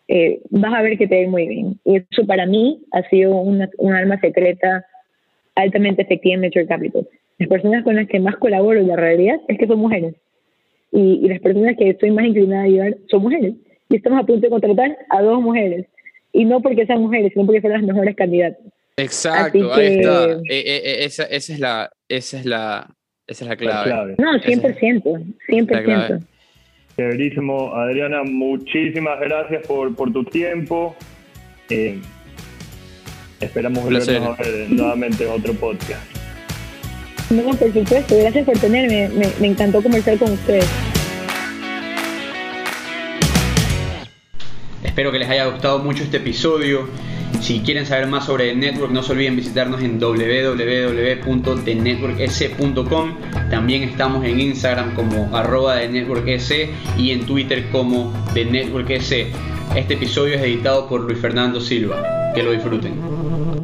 eh, vas a ver que te va muy bien. Y eso para mí ha sido una, un arma secreta altamente efectiva en Venture Capital. Las personas con las que más colaboro en la realidad es que son mujeres. Y, y las personas que estoy más inclinada a ayudar son mujeres. Y estamos a punto de contratar a dos mujeres. Y no porque sean mujeres, sino porque son las mejores candidatas. Exacto, ahí está. E, e, e, esa, esa, es la, esa, es la, esa es la clave. No, 100%, 100%. Severísimo. Adriana, muchísimas gracias por, por tu tiempo. Eh, esperamos volvernos a ver nuevamente en otro podcast. No, por supuesto. Gracias por tenerme. Me, encantó conversar con ustedes. Espero que les haya gustado mucho este episodio. Si quieren saber más sobre The Network, no se olviden visitarnos en www.thenetworks.com. También estamos en Instagram como arroba de NetworkS y en Twitter como The Network Este episodio es editado por Luis Fernando Silva. Que lo disfruten.